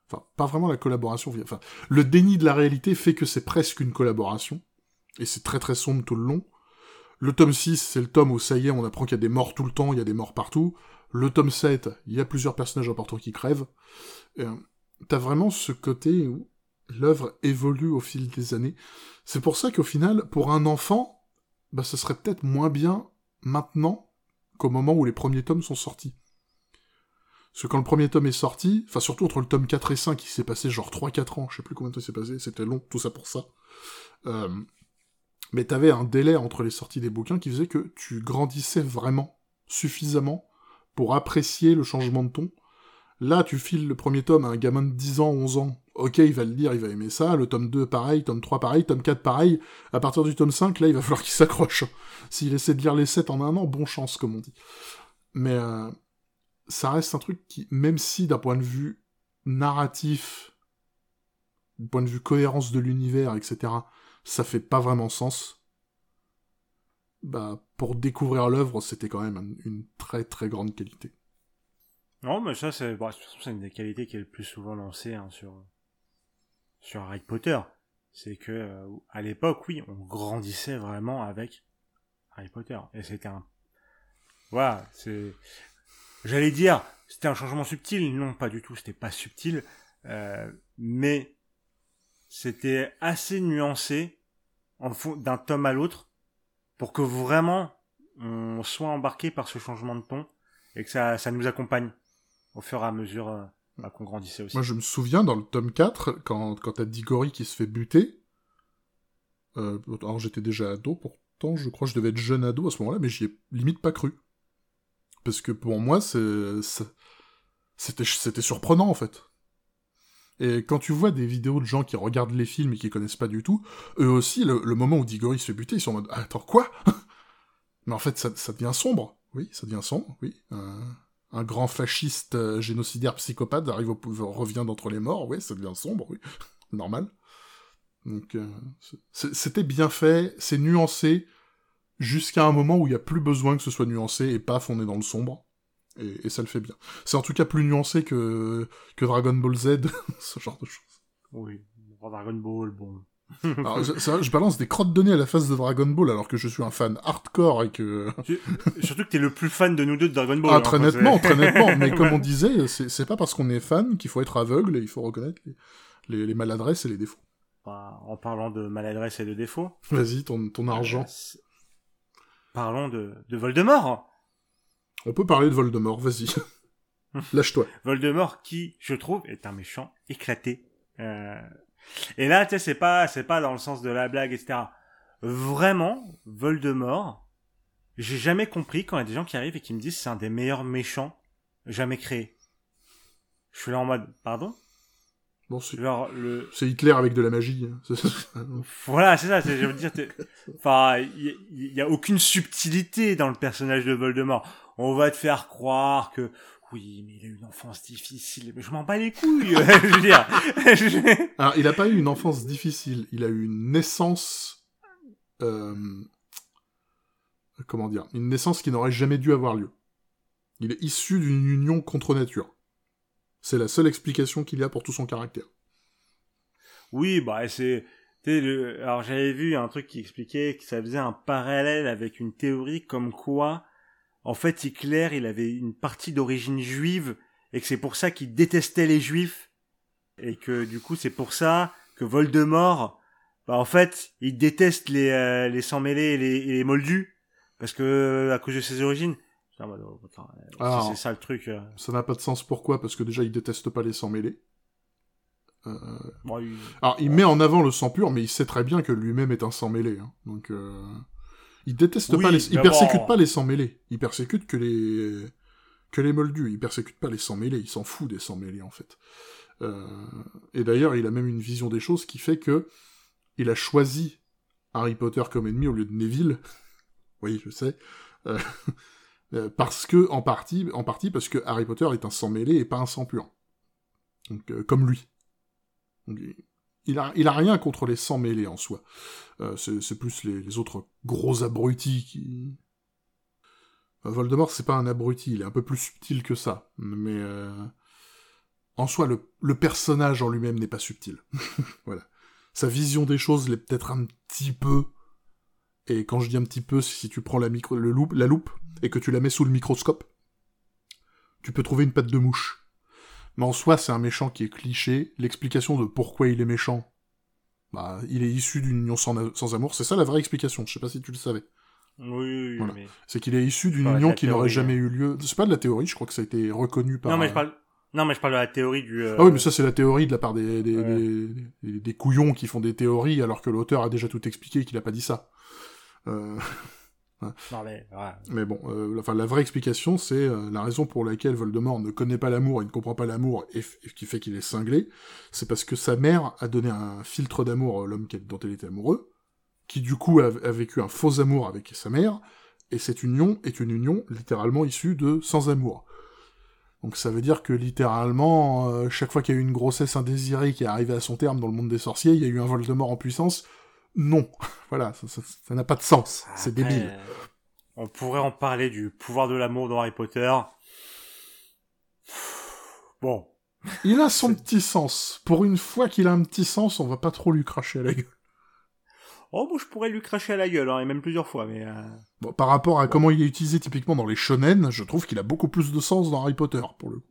Enfin, pas vraiment la collaboration. Enfin, le déni de la réalité fait que c'est presque une collaboration, et c'est très très sombre tout le long. Le tome 6, c'est le tome où ça y est, on apprend qu'il y a des morts tout le temps, il y a des morts partout. Le tome 7, il y a plusieurs personnages importants qui crèvent. Euh, T'as vraiment ce côté où l'œuvre évolue au fil des années. C'est pour ça qu'au final, pour un enfant, bah, ce serait peut-être moins bien maintenant qu'au moment où les premiers tomes sont sortis. Parce que quand le premier tome est sorti, enfin surtout entre le tome 4 et 5, il s'est passé genre 3-4 ans, je sais plus combien de temps il s'est passé, c'était long, tout ça pour ça. Euh, mais t'avais un délai entre les sorties des bouquins qui faisait que tu grandissais vraiment suffisamment pour apprécier le changement de ton. Là, tu files le premier tome à un gamin de 10 ans, 11 ans. Ok, il va le lire, il va aimer ça. Le tome 2, pareil. Tome 3, pareil. Tome 4, pareil. À partir du tome 5, là, il va falloir qu'il s'accroche. S'il essaie de lire les 7 en un an, bon chance, comme on dit. Mais euh, ça reste un truc qui, même si d'un point de vue narratif, d'un point de vue cohérence de l'univers, etc., ça fait pas vraiment sens, bah, pour découvrir l'œuvre, c'était quand même une très très grande qualité. Non, mais ça, c'est bah, une des qualités qui est le plus souvent lancée hein, sur, sur Harry Potter. C'est que euh, à l'époque, oui, on grandissait vraiment avec Harry Potter. Et c'était un... Voilà, c'est... J'allais dire, c'était un changement subtil. Non, pas du tout, c'était pas subtil. Euh, mais c'était assez nuancé en d'un tome à l'autre pour que vraiment on soit embarqué par ce changement de ton et que ça, ça nous accompagne au fur et à mesure euh, bah, qu'on grandissait aussi. Moi, je me souviens dans le tome 4, quand, quand t'as Diggory qui se fait buter. Euh, alors, j'étais déjà ado, pourtant, je crois que je devais être jeune ado à ce moment-là, mais j'y ai limite pas cru. Parce que pour moi, c'était surprenant, en fait. Et quand tu vois des vidéos de gens qui regardent les films et qui connaissent pas du tout, eux aussi, le, moment où Diggory se fait buter, ils sont en mode Attends, quoi? Mais en fait, ça, ça, devient sombre. Oui, ça devient sombre, oui. Euh, un grand fasciste euh, génocidaire psychopathe arrive au revient d'entre les morts, oui, ça devient sombre, oui. Normal. Donc, euh, c'était bien fait, c'est nuancé, jusqu'à un moment où il n'y a plus besoin que ce soit nuancé, et paf, on est dans le sombre. Et, ça le fait bien. C'est en tout cas plus nuancé que, que Dragon Ball Z, ce genre de choses. Oui, Dragon Ball, bon. alors, je, balance des crottes de nez à la face de Dragon Ball alors que je suis un fan hardcore et que... Surtout que t'es le plus fan de nous deux de Dragon Ball. Ah, hein, très nettement, très nettement. Mais comme on disait, c'est pas parce qu'on est fan qu'il faut être aveugle et il faut reconnaître les, les, maladresses et les défauts. Bah, en parlant de maladresses et de défauts... Vas-y, ton, ton argent. Parlons de, de Voldemort on peut parler de Voldemort, vas-y. Lâche-toi. Voldemort qui, je trouve, est un méchant éclaté. Euh... Et là, tu sais, c'est pas, c'est pas dans le sens de la blague, etc. Vraiment, Voldemort, j'ai jamais compris quand il y a des gens qui arrivent et qui me disent c'est un des meilleurs méchants jamais créés. Je suis là en mode, pardon? Bon, c'est Genre, le... c'est Hitler avec de la magie. Hein. voilà, c'est ça. Je veux dire, enfin, il y, y, a aucune subtilité dans le personnage de Voldemort on va te faire croire que oui, mais il a eu une enfance difficile. Mais je m'en bats les couilles, je veux dire. Alors, il a pas eu une enfance difficile. Il a eu une naissance, euh... comment dire, une naissance qui n'aurait jamais dû avoir lieu. Il est issu d'une union contre nature. C'est la seule explication qu'il y a pour tout son caractère. Oui, bah c'est. Alors j'avais vu un truc qui expliquait que ça faisait un parallèle avec une théorie comme quoi en fait Hitler il avait une partie d'origine juive et que c'est pour ça qu'il détestait les juifs et que du coup c'est pour ça que Voldemort bah en fait il déteste les euh, les sans mêlés et les, les, moldus parce que à cause de ses origines ah, c'est ça le truc euh. ça n'a pas de sens pourquoi? Parce que déjà il déteste pas les sans mêlés euh... il... Alors, il met en avant le sang pur, mais il sait très bien que lui-même est un sang mêlé. Hein. Donc, euh... Il déteste pas les, il persécute pas les sans mêlés. Il persécute que les, que les moldus. Il persécute pas les sans mêlés. Il s'en fout des sans mêlés, en fait. Euh... Et d'ailleurs, il a même une vision des choses qui fait que il a choisi Harry Potter comme ennemi au lieu de Neville. oui, je sais. Euh... euh parce que, en partie, en partie parce que Harry Potter est un sang mêlé et pas un sang pur. Donc, euh, comme lui. Donc, il a, il a rien contre les sans mêlés en soi. Euh, c'est plus les, autres gros abrutis qui... Euh, Voldemort, c'est pas un abruti, il est un peu plus subtil que ça. Mais euh, en soi, le, le personnage en lui-même n'est pas subtil. voilà. Sa vision des choses l'est peut-être un petit peu, Et quand je dis un petit peu, si tu prends la, micro, le loupe, la loupe et que tu la mets sous le microscope, tu peux trouver une patte de mouche. Mais en soi, c'est un méchant qui est cliché. L'explication de pourquoi il est méchant, bah, il est issu d'une union sans, amour. C'est ça la vraie explication. Je sais pas si tu le savais. Oui, oui, mais... C'est qu'il est issu d'une union qui n'aurait jamais eu lieu. C'est pas de la théorie, je crois que ça a été reconnu par... Non, mais je parle... Non, mais je parle de la théorie du... Euh, ah oui, mais ça, c'est la théorie de la part des, des, des, couillons qui font des théories alors que l'auteur a déjà tout expliqué et qu'il a pas dit ça. Euh... Non, mais, mais bon, euh, enfin, la vraie explication, c'est euh, la raison pour laquelle Voldemort ne connaît pas l'amour et ne comprend pas l'amour et, qui fait qu'il est cinglé, c'est parce que sa mère a donné un filtre d'amour à l'homme dont elle était amoureux, qui du coup a, vécu un faux amour avec sa mère, et cette union est une union littéralement issue de sans amour. Donc ça veut dire que littéralement, euh, chaque fois qu'il y a eu une grossesse indésirée qui est arrivée à son terme dans le monde des sorciers, il y a eu un Voldemort en puissance non. voilà, ça n'a pas de sens. C'est débile. On pourrait en parler du pouvoir de l'amour dans Harry Potter. Bon. Il a son petit sens. Pour une fois qu'il a un petit sens, on va pas trop lui cracher à la gueule. Oh, moi je pourrais lui cracher à la gueule, hein, et même plusieurs fois, mais... Euh, bon, par rapport à comment il est utilisé typiquement dans les shonen, je trouve qu'il a beaucoup plus de sens dans Harry Potter, pour le coup.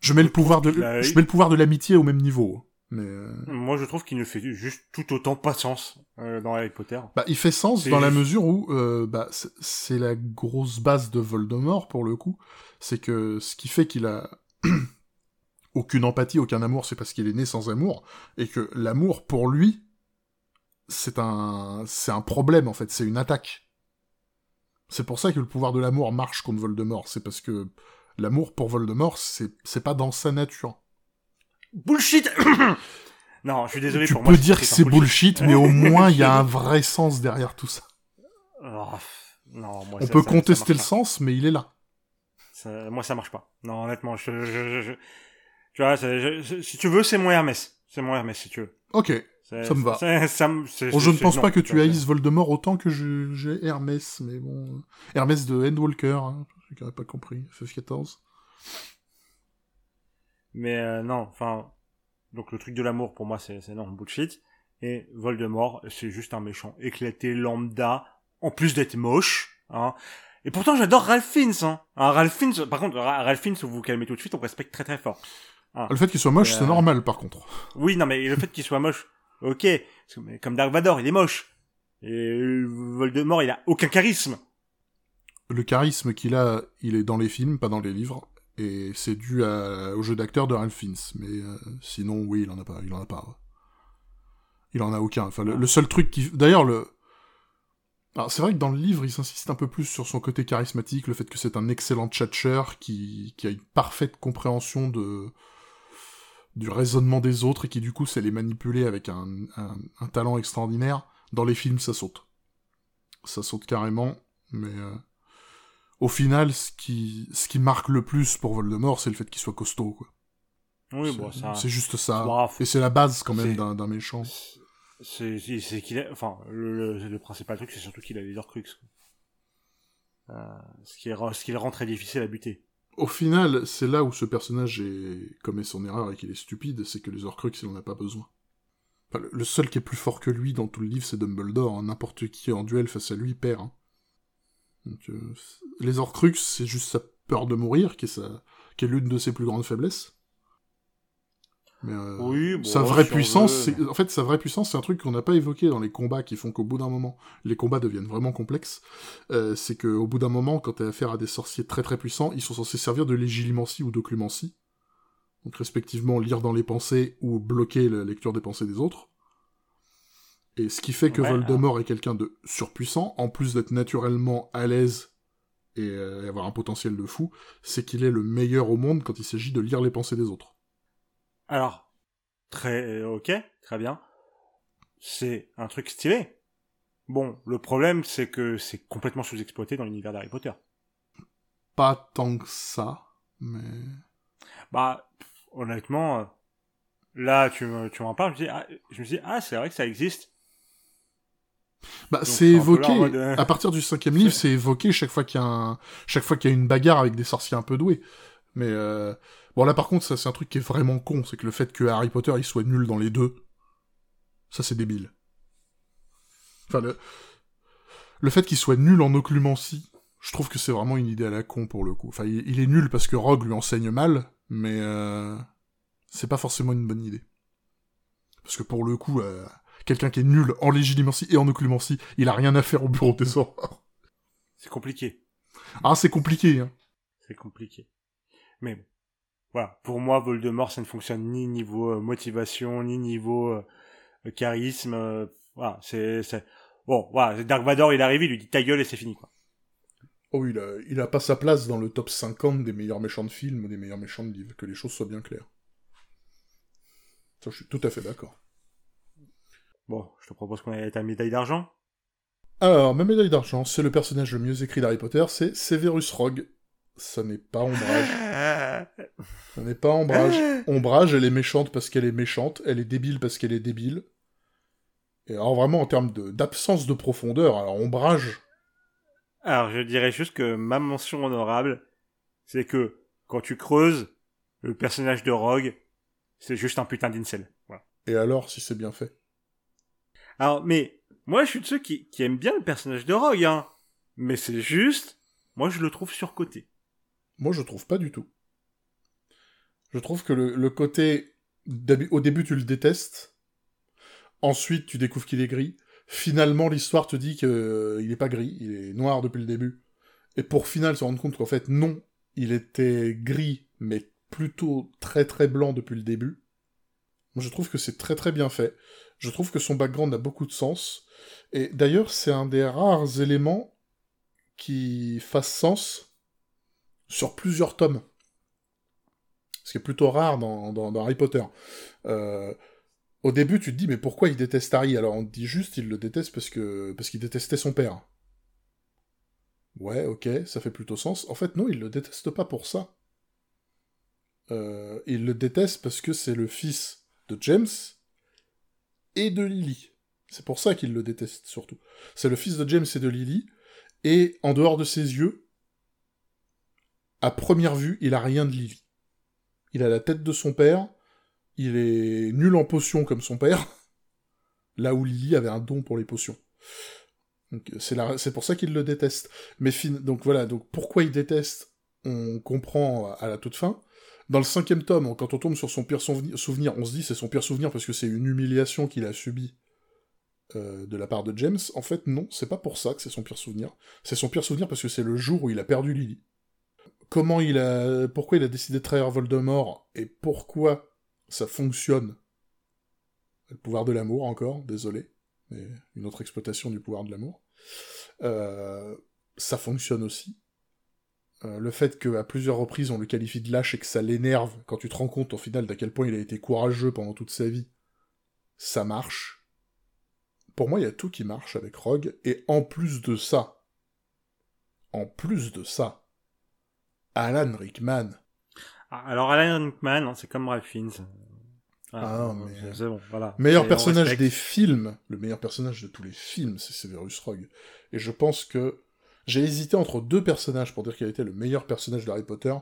Je mets, le pouvoir, de... je mets le pouvoir de l'amitié au même niveau. Mais euh, Moi, je trouve qu'il ne fait juste tout autant pas sens euh, dans Harry Potter. Bah, il fait sens dans la mesure où euh, bah, c'est la grosse base de Voldemort, pour le coup. C'est que ce qui fait qu'il a aucune empathie, aucun amour, c'est parce qu'il est né sans amour. Et que l'amour, pour lui, c'est un, c'est un problème, en fait. C'est une attaque. C'est pour ça que le pouvoir de l'amour marche contre Voldemort. C'est parce que l'amour pour Voldemort, c'est pas dans sa nature. Bullshit Non, je suis désolé tu pour moi. Tu peux dire que c'est bullshit, mais au moins il y a un vrai sens derrière tout ça. Oh, non, On peut contester le sens, mais il est là. moi, ça marche pas. Non, honnêtement, je, je, je, tu vois, si tu veux, c'est mon Hermès. C'est mon Hermès, si tu veux. Ok, ça me va. je ne pense pas que tu haïsses Voldemort autant que j'ai Hermès, mais bon... Hermès de Endwalker, hein, je n'aurais pas compris, FF14. Mais euh, non, enfin, donc le truc de l'amour pour moi c'est non bullshit. Et Voldemort c'est juste un méchant éclaté lambda, en plus d'être moche. Hein. Et pourtant j'adore Ralph Fiennes. Hein. Ralph Fiennes, par contre Ralph Fiennes, vous vous calmez tout de suite, on respecte très très fort. Hein. Le fait qu'il soit moche, c'est euh, normal par contre. Oui, non mais le fait qu'il soit moche, ok. Comme Dark Vador, il est moche. Et Voldemort, il a aucun charisme. Le charisme qu'il a, il est dans les films, pas dans les livres et c'est dû au jeu d'acteur de Ralph Fiennes. Mais euh, sinon, oui, il en a pas. Il en a pas. Il en a aucun. Enfin, le, seul truc qui, d'ailleurs, le. Alors, c'est vrai que dans le livre, il s'insiste un peu plus sur son côté charismatique, le fait que c'est un excellent tchatcher qui, qui a une parfaite compréhension de du raisonnement des autres et qui du coup sait les manipuler avec un, un, talent extraordinaire. Dans les films, ça saute. Ça saute carrément, mais euh, au final, ce qui, ce qui marque le plus pour Voldemort, c'est le fait qu'il soit costaud, quoi. Oui, bon, ça. C'est juste ça. Et c'est la base, quand même, d'un méchant. C'est, c'est qu'il a, enfin, le, le, principal truc, c'est surtout qu'il a les Horcruxes. Euh, ce qui est, ce qui le rend très difficile à buter. Au final, c'est là où ce personnage est, commet son erreur et qu'il est stupide, c'est que les Horcruxes, il en a pas besoin. le seul qui est plus fort que lui dans tout le livre, c'est Dumbledore. Hein. N'importe qui en duel face à lui perd. Hein. Euh, les Horcruxes, c'est juste sa peur de mourir, qui est, sa... qui est l'une de ses plus grandes faiblesses. Mais euh, oui, sa vraie puissance, en fait, sa vraie puissance, c'est un truc qu'on n'a pas évoqué dans les combats qui font qu'au bout d'un moment, les combats deviennent vraiment complexes. Euh, c'est qu'au bout d'un moment, quand t'as affaire à des sorciers très très puissants, ils sont censés servir de légilimancie ou d'occlumencie. Donc respectivement lire dans les pensées ou bloquer la lecture des pensées des autres. Et ce qui fait que Voldemort est quelqu'un de surpuissant, en plus d'être naturellement à l'aise et euh, avoir un potentiel de fou, c'est qu'il est le meilleur au monde quand il s'agit de lire les pensées des autres. Alors, très euh, ok, très bien. C'est un truc stylé. Bon, le problème, c'est que c'est complètement sous-exploité dans l'univers d'Harry Potter. Pas tant que ça, mais... Bah, honnêtement, euh, là, tu, tu m'en parles, je me dis, ah, je me dis, ah, c'est vrai que ça existe. Bah, c'est évoqué, euh, à partir du cinquième livre, c'est évoqué chaque fois qu'il y a un... chaque fois qu'il y a une bagarre avec des sorciers un peu doués. Mais euh... bon là par contre ça c'est un truc qui est vraiment con, c'est que le fait que Harry Potter il soit nul dans les deux, ça c'est débile. Enfin le... le fait qu'il soit nul en occlumencie, je trouve que c'est vraiment une idée à la con pour le coup. Enfin, il, est nul parce que Rogue lui enseigne mal, mais euh, c'est pas forcément une bonne idée. Parce que pour le coup, euh, quelqu'un qui est nul en légitimancie et en occlumencie, il a rien à faire au bureau des sorts. C'est compliqué. Ah, c'est compliqué. Hein. C'est compliqué. Mais bon. Voilà, pour moi, Voldemort, ça ne fonctionne ni niveau euh, motivation, ni niveau euh, charisme. voilà, c'est, Bon, voilà, Dark Vador, il arrive, il lui dit ta gueule et c'est fini, quoi. Oh, il a, il a pas sa place dans le top 50 des meilleurs méchants de films ou des meilleurs méchants de livres, que les choses soient bien claires. Ça, je suis tout à fait d'accord. Bon, je te propose qu'on ait ta médaille d'argent. Alors, ma médaille d'argent, c'est le personnage le mieux écrit d'Harry Potter, c'est Severus Rogue. Ça n'est pas Ombrage. Ça n'est pas Ombrage. Ombrage, elle est méchante parce qu'elle est méchante, elle est débile parce qu'elle est débile. Et alors vraiment, en termes d'absence de, profondeur, alors Ombrage... Alors, je dirais juste que ma mention honorable, c'est que, quand tu creuses, le personnage de Rogue, c'est juste un putain d'incel. Voilà. Et alors, si c'est bien fait? Alors, mais, moi, je suis de ceux qui, aiment bien le personnage de Rogue, hein. Mais c'est juste, moi, je le trouve surcoté. Moi, je trouve pas du tout. Je trouve que le, côté... Au début, tu le détestes. Ensuite, tu découvres qu'il est gris. Finalement, l'histoire te dit qu'il euh, n'est pas gris, il est noir depuis le début. Et pour final se rendre compte qu'en fait, non, il était gris, mais plutôt très très blanc depuis le début. Moi, je trouve que c'est très très bien fait. Je trouve que son background a beaucoup de sens. Et d'ailleurs, c'est un des rares éléments qui fasse sens sur plusieurs tomes. Ce qui est plutôt rare dans, Harry Potter. Euh, au début, tu te dis, mais pourquoi il déteste Harry? Alors on te dit juste, il le déteste parce parce qu'il détestait son père. Ouais, ok, ça fait plutôt sens. En fait, non, il le déteste pas pour ça. Euh, il le déteste parce que c'est le fils de James et de Lily. C'est pour ça qu'il le déteste surtout. C'est le fils de James et de Lily, et en dehors de ses yeux, à première vue, il a rien de Lily. Il a la tête de son père, il est nul en potions comme son père, là où Lily avait un don pour les potions. C'est pour ça qu'il le déteste. Mais donc voilà, donc pourquoi il déteste, on comprend à la toute fin. Dans le cinquième tome, quand on tombe sur son pire souvenir, on se dit c'est son pire souvenir parce que c'est une humiliation qu'il a subie euh, de la part de James. En fait, non, c'est pas pour ça que c'est son pire souvenir. C'est son pire souvenir parce que c'est le jour où il a perdu Lily. Comment il a, pourquoi il a décidé de trahir Voldemort et pourquoi ça fonctionne? Le pouvoir de l'amour encore, désolé, mais une autre exploitation du pouvoir de l'amour. Euh, ça fonctionne aussi. Euh, le fait qu'à plusieurs reprises on le qualifie de lâche et que ça l'énerve quand tu te rends compte au final d'à quel point il a été courageux pendant toute sa vie, ça marche. Pour moi, il y a tout qui marche avec Rogue, et en plus de ça, en plus de ça, Alan Rickman, ah, alors Alan Rickman, hein, c'est comme Ralph Fiennes. Ah, non, mais... Bon, voilà. Meilleur personnage des films, le meilleur personnage de tous les films, c'est Severus Rogue. Et je pense que j'ai hésité entre deux personnages pour dire quel était le meilleur personnage d'Harry Potter.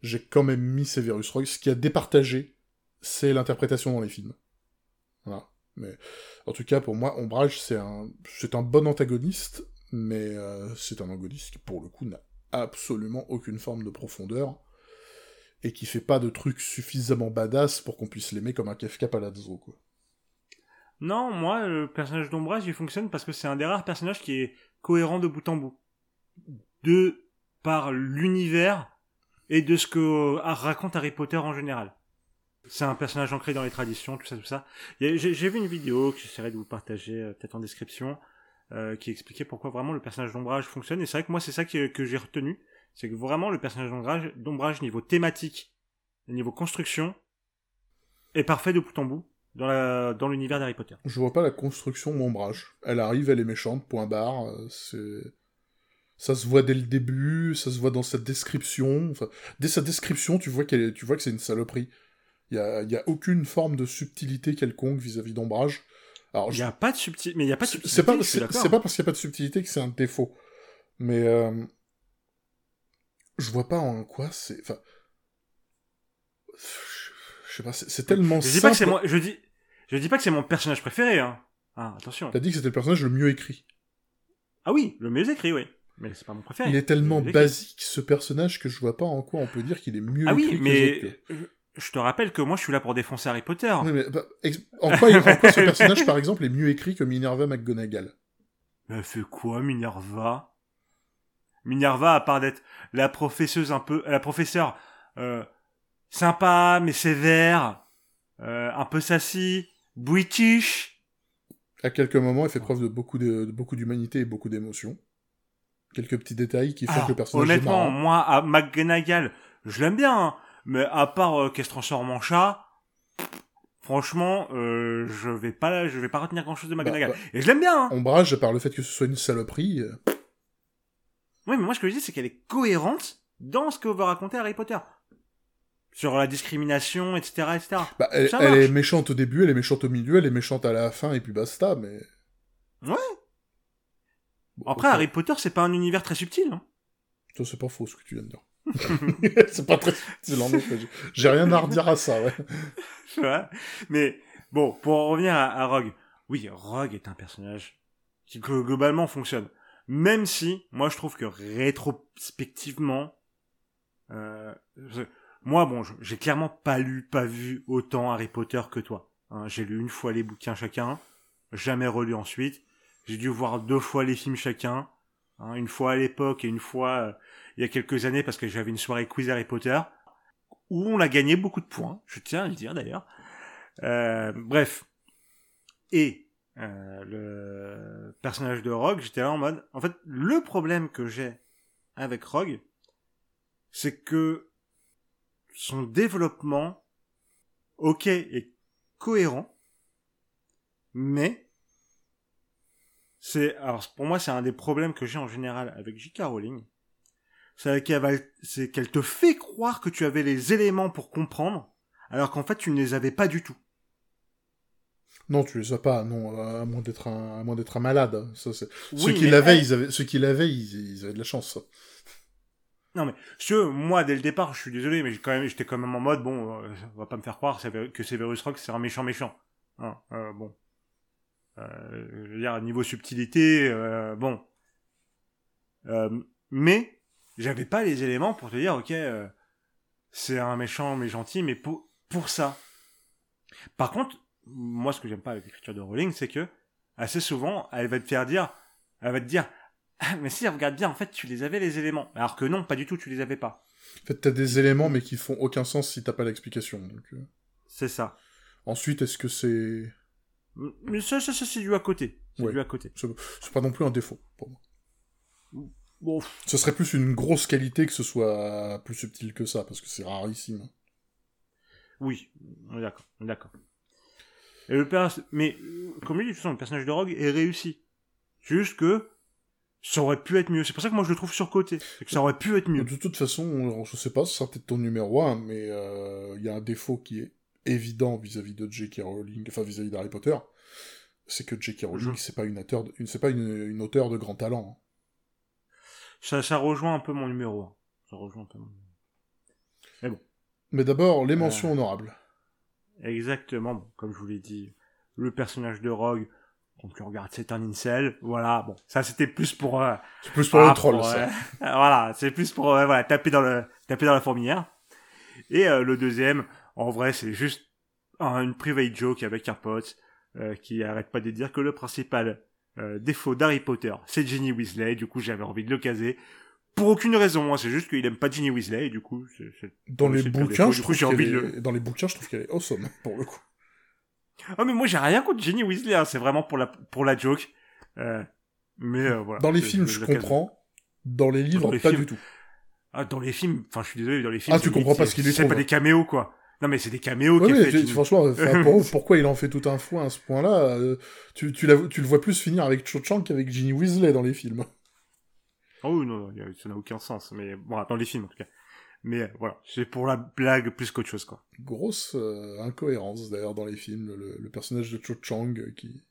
J'ai quand même mis Severus Rogue. Ce qui a départagé, c'est l'interprétation dans les films. Voilà. Mais en tout cas, pour moi, Ombrage, c'est un, bon antagoniste, mais euh, c'est un antagoniste qui, pour le coup, n'a absolument aucune forme de profondeur et qui fait pas de trucs suffisamment badass pour qu'on puisse l'aimer comme un Kefka Palazzo, quoi. Non, moi, le personnage d'Ombrage, il fonctionne parce que c'est un des rares personnages qui est cohérent de bout en bout. De par l'univers et de ce que euh, raconte Harry Potter en général. C'est un personnage ancré dans les traditions, tout ça, tout ça. J'ai vu une vidéo que j'essaierai de vous partager euh, peut-être en description, euh, qui expliquait pourquoi vraiment le personnage d'Ombrage fonctionne. Et c'est vrai que moi, c'est ça que j'ai retenu c'est que vraiment le personnage d'ombrage, niveau thématique, niveau construction, est parfait de bout en bout dans, l'univers d'Harry Potter. Je vois pas la construction d'ombrage. Elle arrive, elle est méchante, point barre. C'est ça se voit dès le début, ça se voit dans sa description. Enfin, dès sa description, tu vois qu'elle, tu vois que c'est une saloperie. Il y a, y a, aucune forme de subtilité quelconque vis-à-vis d'ombrage. Alors, il y a pas de subtilité, mais il y a pas de subtilité. C'est pas, c'est, pas parce qu'il y a pas de subtilité que c'est un défaut. Mais euh, je vois pas en quoi c'est. Enfin, je sais pas, c'est tellement je dis Pas que c'est moi, je dis, je dis pas que c'est mon personnage préféré. Hein. Ah, attention. T'as dit que c'était le personnage le mieux écrit. Ah oui, le mieux écrit, oui. Mais c'est pas mon préféré. Il est tellement basique, ce personnage, que je vois pas en quoi on peut dire qu'il est mieux ah oui, mais je te rappelle que moi, je suis là pour défoncer Harry Potter. Oui, mais bah, en, quoi, en quoi ce personnage, par exemple, est mieux écrit que Minerva McGonagall? Elle fait quoi, Minerva? Minerva, à part d'être la professeuse un peu, la professeure euh, sympa mais sévère, euh, un peu sassy, british. À quelques moments, elle fait preuve de beaucoup de, beaucoup d'humanité et beaucoup d'émotion. Quelques petits détails qui font que le personnage honnêtement, moi, à McGonagall, je l'aime bien, hein, mais à part euh, qu'elle se transforme en chat, franchement, euh, je vais pas, je vais pas retenir grand chose de bah, McGonagall. Bah, et je l'aime bien. Hein. Ombrage, par le fait que ce soit une saloperie. Euh. Oui, mais moi, ce que je dis, c'est qu'elle est cohérente dans ce que veut raconter Harry Potter sur la discrimination, etc., etc. Bah, elle, est méchante au début, elle est méchante au milieu, elle est méchante à la fin, et puis basta, mais... Ouais. Après, Harry Potter, c'est pas un univers très subtil. Hein. Ça, c'est pas faux, ce que tu viens de dire. c'est pas très subtil, en effet. J'ai rien à redire à ça, ouais. ouais. Mais, bon, pour en revenir à, Rogue. Oui, Rogue est un personnage qui globalement fonctionne. Même si, moi, je trouve que rétrospectivement, euh, moi, bon, j'ai clairement pas lu, pas vu autant Harry Potter que toi. Hein. j'ai lu une fois les bouquins chacun, jamais relu ensuite. J'ai dû voir deux fois les films chacun, hein. une fois à l'époque et une fois euh, il y a quelques années parce que j'avais une soirée quiz Harry Potter où on a gagné beaucoup de points, je tiens à le dire d'ailleurs. Euh, bref. Et euh, le personnage de Rogue, j'étais là en mode, en fait, le problème que j'ai avec Rogue, c'est que son développement, ok, est cohérent, mais c'est, alors pour moi c'est un des problèmes que j'ai en général avec J.K. Rowling, c'est qu'elle te fait croire que tu avais les éléments pour comprendre, alors qu'en fait tu ne les avais pas du tout. Non, tu les as pas, non, à moins d'être un, à moins d'être un malade. Ça, c'est... ceux qui l'avaient, ils avaient, ceux qui l'avaient, ils, ils avaient de la chance. Non mais je, moi dès le départ, je suis désolé, mais quand même, j'étais quand même en mode bon, euh, on va pas me faire croire que Severus Rock c'est un méchant méchant. Hein, euh, bon, je veux dire niveau subtilité, euh, bon. Euh, mais j'avais pas les éléments pour te dire ok, euh, c'est un méchant mais gentil, mais pour pour ça. Par contre, moi ce que j'aime pas avec l'écriture de Rowling, c'est que assez souvent, elle va te faire dire, elle va te dire ah, mais si, regarde bien, en fait, tu les avais les éléments. Alors que non, pas du tout, tu les avais pas. En fait, t'as des éléments, mais qui font aucun sens si t'as pas l'explication. Euh. C'est ça. Ensuite, est-ce que c'est... Mais ça, ça, ça c'est du à côté. C'est du à côté. C'est pas non plus un défaut, pour moi. Bon. Ce serait plus une grosse qualité que ce soit plus subtil que ça, parce que c'est rarissime. Oui, d'accord, d'accord. Et le Mais, comme je dis, le personnage de Rogue est réussi. Juste que, ça aurait pu être mieux. C'est pour ça que moi je le trouve surcoté. Que ça aurait pu être mieux. De toute façon, je sais pas, ce sera peut-être ton numéro 1, mais il euh, y a un défaut qui est évident vis-à-vis de J.K. Rowling, enfin vis-à-vis d'Harry Potter, c'est que J.K. Rowling, c'est pas une auteure, de, c'est pas une, auteure de grand talent. Ça, ça rejoint un peu mon numéro 1. Ça rejoint un peu mon Mais bon. Mais d'abord, les mentions euh, honorables. Exactement, comme je vous l'ai dit, le personnage de Rogue, quand tu regardes, c'est un incel. Voilà, bon, ça c'était plus pour. Euh, c'est plus pour le ah, troll, ça. voilà, c'est plus pour euh, voilà taper dans le taper dans la fourmilière. Et euh, le deuxième, en vrai, c'est juste une private joke avec un pote qui arrête pas de dire que le principal défaut d'Harry Potter, c'est Ginny Weasley. Du coup, j'avais envie de le caser. Pour aucune raison, hein, c'est juste qu'il aime pas Ginny Weasley et du coup, c'est, dans les bouquins, je trouve qu'elle dans les bouquins, je trouve qu'elle est awesome pour le coup. Ah mais moi j'ai rien contre Ginny Weasley, hein. c'est vraiment pour la pour la joke. Euh, mais euh, voilà. Dans les films, je comprends. Dans les livres, pas du tout. Ah, dans les films, enfin, je suis désolé, dans les films. Ah, tu comprends pas ce qu'il est C'est pas des caméos, quoi. Non, mais c'est des caméos qui fait. Franchement, pourquoi il en fait tout un foin à ce point-là euh, tu, tu, tu le vois plus finir avec Cho Chang qu'avec Ginny Weasley dans les films. Oh non, ça n'a aucun sens, mais bon, dans les films en tout cas. Mais euh, voilà, c'est pour la blague plus qu'autre chose, quoi. Grosse euh, incohérence, d'ailleurs, dans les films. Le, personnage de Cho Chang qui...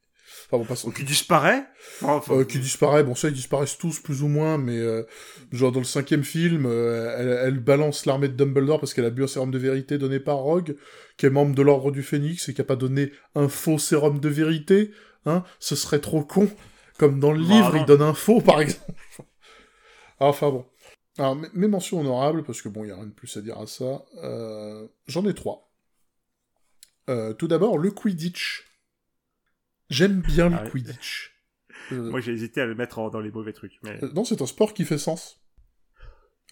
Enfin, bon. Qui disparaît Qui disparaît, bon ça ils disparaissent tous plus ou moins, mais genre dans le cinquième film, elle, balance l'armée de Dumbledore parce qu'elle a bu un sérum de vérité donné par Rogue, qui est membre de l'ordre du Phénix et qui a pas donné un faux sérum de vérité, hein, ce serait trop con. Comme dans le Bah, livre, il donne un faux, par exemple. enfin bon. Alors, mes- mentions honorables, parce que bon, il n'y a rien de plus à dire à ça. euh, J'en ai trois. Euh, tout d'abord, le Quidditch. J'aime bien le Ah. Quidditch. Euh, Moi, j'ai hésité à le mettre en- dans les mauvais trucs. Mais... euh, non, c'est un sport qui fait sens.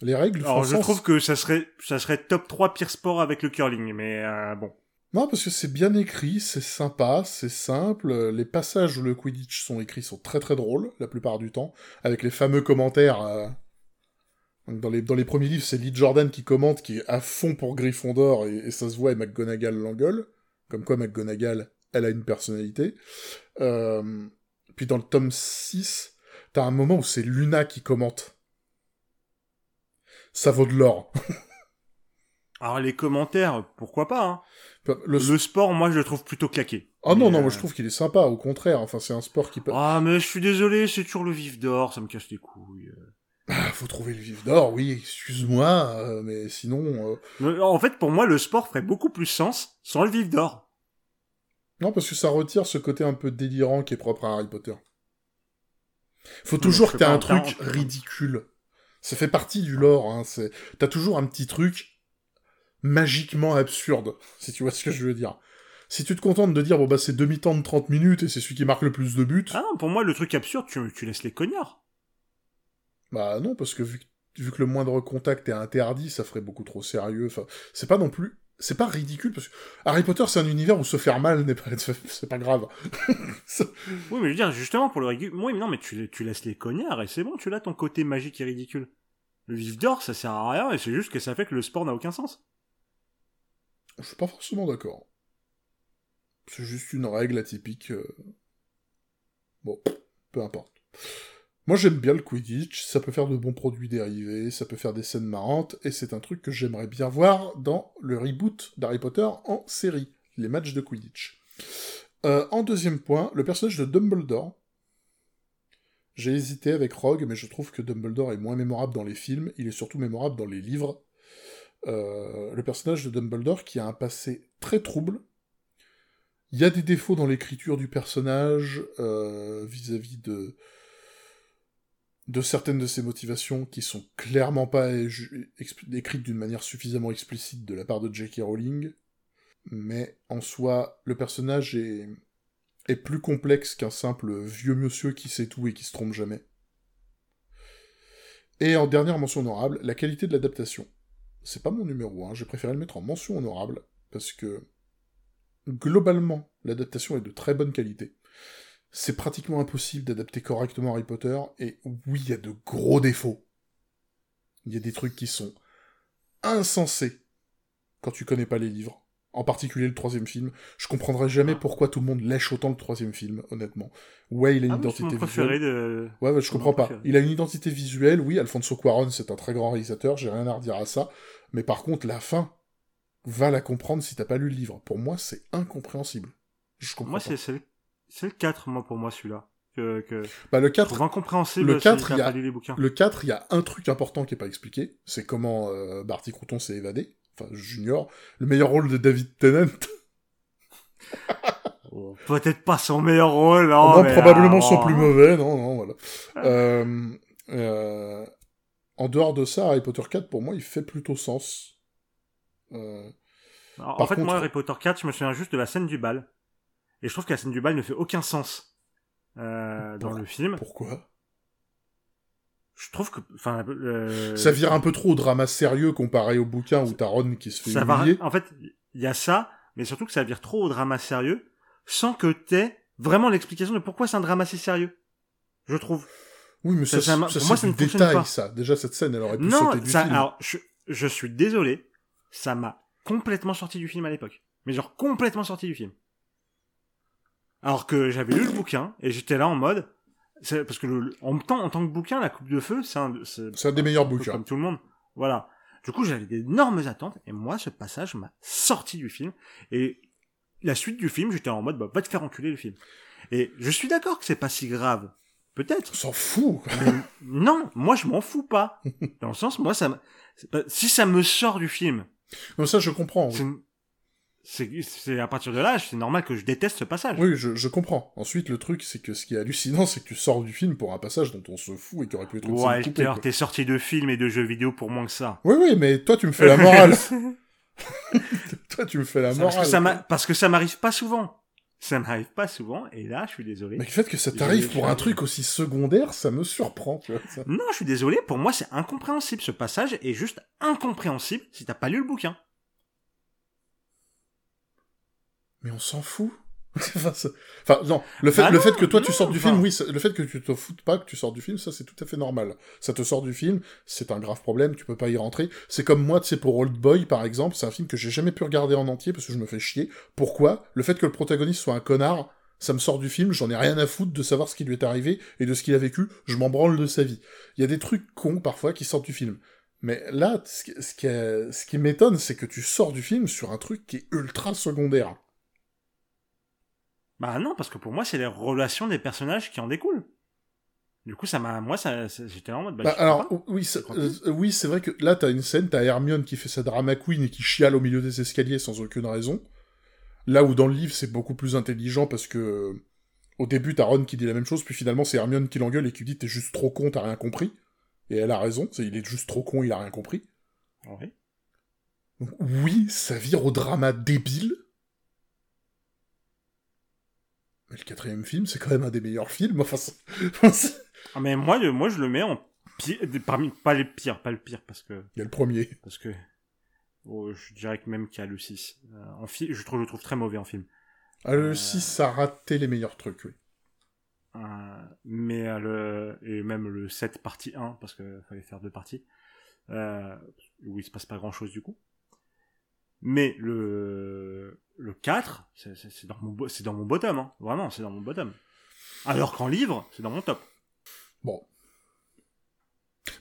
Les règles font Alors, je sens. trouve que ça serait, ça serait top 3 pire sport avec le curling, mais euh, bon. Non, parce que c'est bien écrit, c'est sympa, c'est simple. Les passages où le Quidditch sont écrits sont très très drôles, la plupart du temps, avec les fameux commentaires. euh, Dans les, dans les premiers livres, c'est Lee Jordan qui commente, qui est à fond pour Gryffondor, et, et ça se voit, et McGonagall l'engueule. Comme quoi, McGonagall, elle a une personnalité. Euh, puis dans le tome 6, t'as un moment où c'est Luna qui commente. Ça vaut de l'or. Alors, les commentaires, pourquoi pas, hein. Le, Le sport, moi, je le trouve plutôt claqué. Ah non, Mais, non, euh, moi je trouve qu'il est sympa, au contraire. Enfin, c'est un sport qui peut. Ah, mais je suis désolé, c'est toujours le vif d'or, ça me casse les couilles. Ah, faut trouver le vif d'or, oui, excuse-moi, euh, mais sinon. euh, En fait, pour moi, le sport ferait beaucoup plus sens sans le vif d'or. Non, parce que ça retire ce côté un peu délirant qui est propre à Harry Potter. Faut toujours que t'aies un truc ridicule. Ça fait partie du lore, hein. c'est- T'as toujours un petit truc magiquement absurde, si tu vois ce que je veux dire. Si tu te contentes de dire, bon bah c'est demi-temps de 30 minutes et c'est celui qui marque le plus de buts, Ah non, pour moi, le truc absurde, tu, tu laisses les cognards. Bah non, parce que vu, que- vu que le moindre contact est interdit, ça ferait beaucoup trop sérieux. Enfin, c'est pas non plus, c'est pas ridicule parce que Harry Potter c'est un univers où se faire mal n'est pas, c'est pas grave. Oui, mais je veux dire, justement, pour le régul... Oui, mais non, mais tu, tu laisses les cognards et c'est bon, tu l'as ton côté magique et ridicule. Le vif d'or, ça sert à rien et c'est juste que ça fait que le sport n'a aucun sens. Je suis pas forcément d'accord. C'est juste une règle atypique. euh. Bon, peu importe. Moi j'aime bien le Quidditch, ça peut faire de bons produits dérivés, ça peut faire des scènes marrantes, et c'est un truc que j'aimerais bien voir dans le reboot d'Harry Potter en série, les matchs de Quidditch. Euh, en deuxième point, le personnage de Dumbledore. J'ai hésité avec Rogue, mais je trouve que Dumbledore est moins mémorable dans les films, il est surtout mémorable dans les livres. Euh, le personnage de Dumbledore qui a un passé très trouble. Il y a des défauts dans l'écriture du personnage euh, vis-à-vis de de certaines de ses motivations qui sont clairement pas écrites d'une manière suffisamment explicite de la part de J.K. Rowling, mais en soi, le personnage est, est plus complexe qu'un simple vieux monsieur qui sait tout et qui se trompe jamais. Et en dernière mention honorable, la qualité de l'adaptation. C'est pas mon numéro 1, j'ai préféré le mettre en mention honorable, parce que globalement, l'adaptation est de très bonne qualité. C'est pratiquement impossible d'adapter correctement Harry Potter, et oui, il y a de gros défauts. Il y a des trucs qui sont insensés quand tu connais pas les livres. En particulier le troisième film. Je comprendrai jamais pourquoi tout le monde lèche autant le troisième film, honnêtement. Ouais, il a une Ah identité visuelle. de... Ouais, ouais, je comprends pas. Il a une identité visuelle, oui, Alfonso Cuarón, c'est un très grand réalisateur, j'ai rien à redire à ça. Mais par contre, la fin, va la comprendre si t'as pas lu le livre. Pour moi, c'est incompréhensible. Je comprends Moi, c'est c'est le... c'est le 4, moi, pour moi, celui-là. Que, que... Bah, le Je 4, trouve incompréhensible le si 4, t'as il y a- pas lu les bouquins. le 4, il y a un truc important qui est pas expliqué. C'est comment euh, Barty Crouton s'est évadé. Enfin, Junior. Le meilleur rôle de David Tennant. Oh, Peut-être pas son meilleur rôle, non, non, mais, probablement son plus mauvais. Non, non, voilà. Euh, euh, en dehors de ça, Harry Potter 4, pour moi, il fait plutôt sens. Euh, Alors, en fait, moi, Harry Potter 4, je me souviens juste de la scène du bal. Et je trouve que la scène du bal ne fait aucun sens euh, dans le film. pourquoi? Je trouve que... Enfin, euh, Ça vire un peu trop au drama sérieux comparé au bouquin où t'as Ron qui se fait ça va... humilier. En fait, il y a ça, mais surtout que ça vire trop au drama sérieux, sans que t'aies vraiment l'explication de pourquoi c'est un drama si sérieux. Je trouve. Oui, mais ça, Ça- ça ça, pour moi, c'est ça détail, pas. Déjà, cette scène, elle aurait pu Non, sauter du ça, film. alors, je, je suis désolé, ça m'a complètement sorti du film à l'époque. Mais genre complètement sorti du film. Alors que j'avais lu le bouquin, et j'étais là en mode, c'est- parce que le, en, temps, en tant que bouquin, La Coupe de Feu, c'est un, c'est C'est un des meilleurs bouquins. comme tout le monde. Voilà. Du coup, j'avais d'énormes attentes, et moi, ce passage m'a sorti du film, et la suite du film, j'étais en mode, bah, va te faire enculer le film. Et je suis d'accord que c'est pas si grave. Peut-être. On s'en fout. Mais non, moi je m'en fous pas. Dans le sens, moi ça, si ça me sort du film, Non, ça, je comprends. oui. C'est- à partir de là, c'est normal que je déteste ce passage. Oui, je, je comprends. Ensuite, le truc, c'est que ce qui est hallucinant, c'est que tu sors du film pour un passage dont on se fout et qui aurait pu être une Walter, t'es sorti de films et de jeux vidéo pour moins que ça. Oui, oui, mais toi, tu me fais la morale. toi, tu me fais la morale. Parce que ça m'arrive pas souvent. Ça m'arrive pas souvent, et là, je suis désolé. Mais le fait que ça t'arrive pour un truc aussi secondaire, ça me surprend, tu vois. Non, je suis désolé, pour moi, c'est incompréhensible. Ce passage est juste incompréhensible si t'as pas lu le bouquin. Mais on s'en fout. enfin, non, le fait, ah le fait que toi tu sortes du film, oui, le fait que tu te foutes pas que tu sors du film, ça c'est tout à fait normal. Ça te sort du film, c'est un grave problème, tu peux pas y rentrer. C'est comme moi, tu sais, pour Old Boy par exemple, c'est un film que j'ai jamais pu regarder en entier parce que je me fais chier. Pourquoi? Le fait que le protagoniste soit un connard, ça me sort du film, j'en ai rien à foutre de savoir ce qui lui est arrivé et de ce qu'il a vécu, je m'en branle de sa vie. Il y a des trucs cons parfois qui sortent du film. Mais là, ce qui, ce qui m'étonne, c'est que tu sors du film sur un truc qui est ultra secondaire. Bah non, parce que pour moi, c'est les relations des personnages qui en découlent. Du coup, ça m'a, moi, ça, j'étais en mode. Bah, bah alors, oui, euh, oui, c'est vrai que là, t'as une scène, t'as Hermione qui fait sa drama queen et qui chiale au milieu des escaliers sans aucune raison. Là où dans le livre, c'est beaucoup plus intelligent parce que au début, t'as Ron qui dit la même chose, puis finalement, c'est Hermione qui l'engueule et qui dit t'es juste trop con, t'as rien compris. Et elle a raison, c'est il est juste trop con, il a rien compris. Oui. oui, ça vire au drama débile, Mais le quatrième film, c'est quand même un des meilleurs films. Enfin, ah, mais moi, moi, je le mets en pire, parmi pas les pires, pas le pire parce que. Il y a le premier. Parce que. Oh, je dirais que même qu'il y a le 6. Euh, en film, je trouve, je le trouve très mauvais en film. Ah, le 6, euh, ça a raté les meilleurs trucs, oui. Euh, mais le et même le 7 partie 1 parce qu'il fallait faire deux parties où il se passe pas grand chose du coup mais le, le 4, c'est dans mon, c'est dans mon bottom, hein. Vraiment, c'est dans mon bottom. Alors qu'en livre, c'est dans mon top. Bon.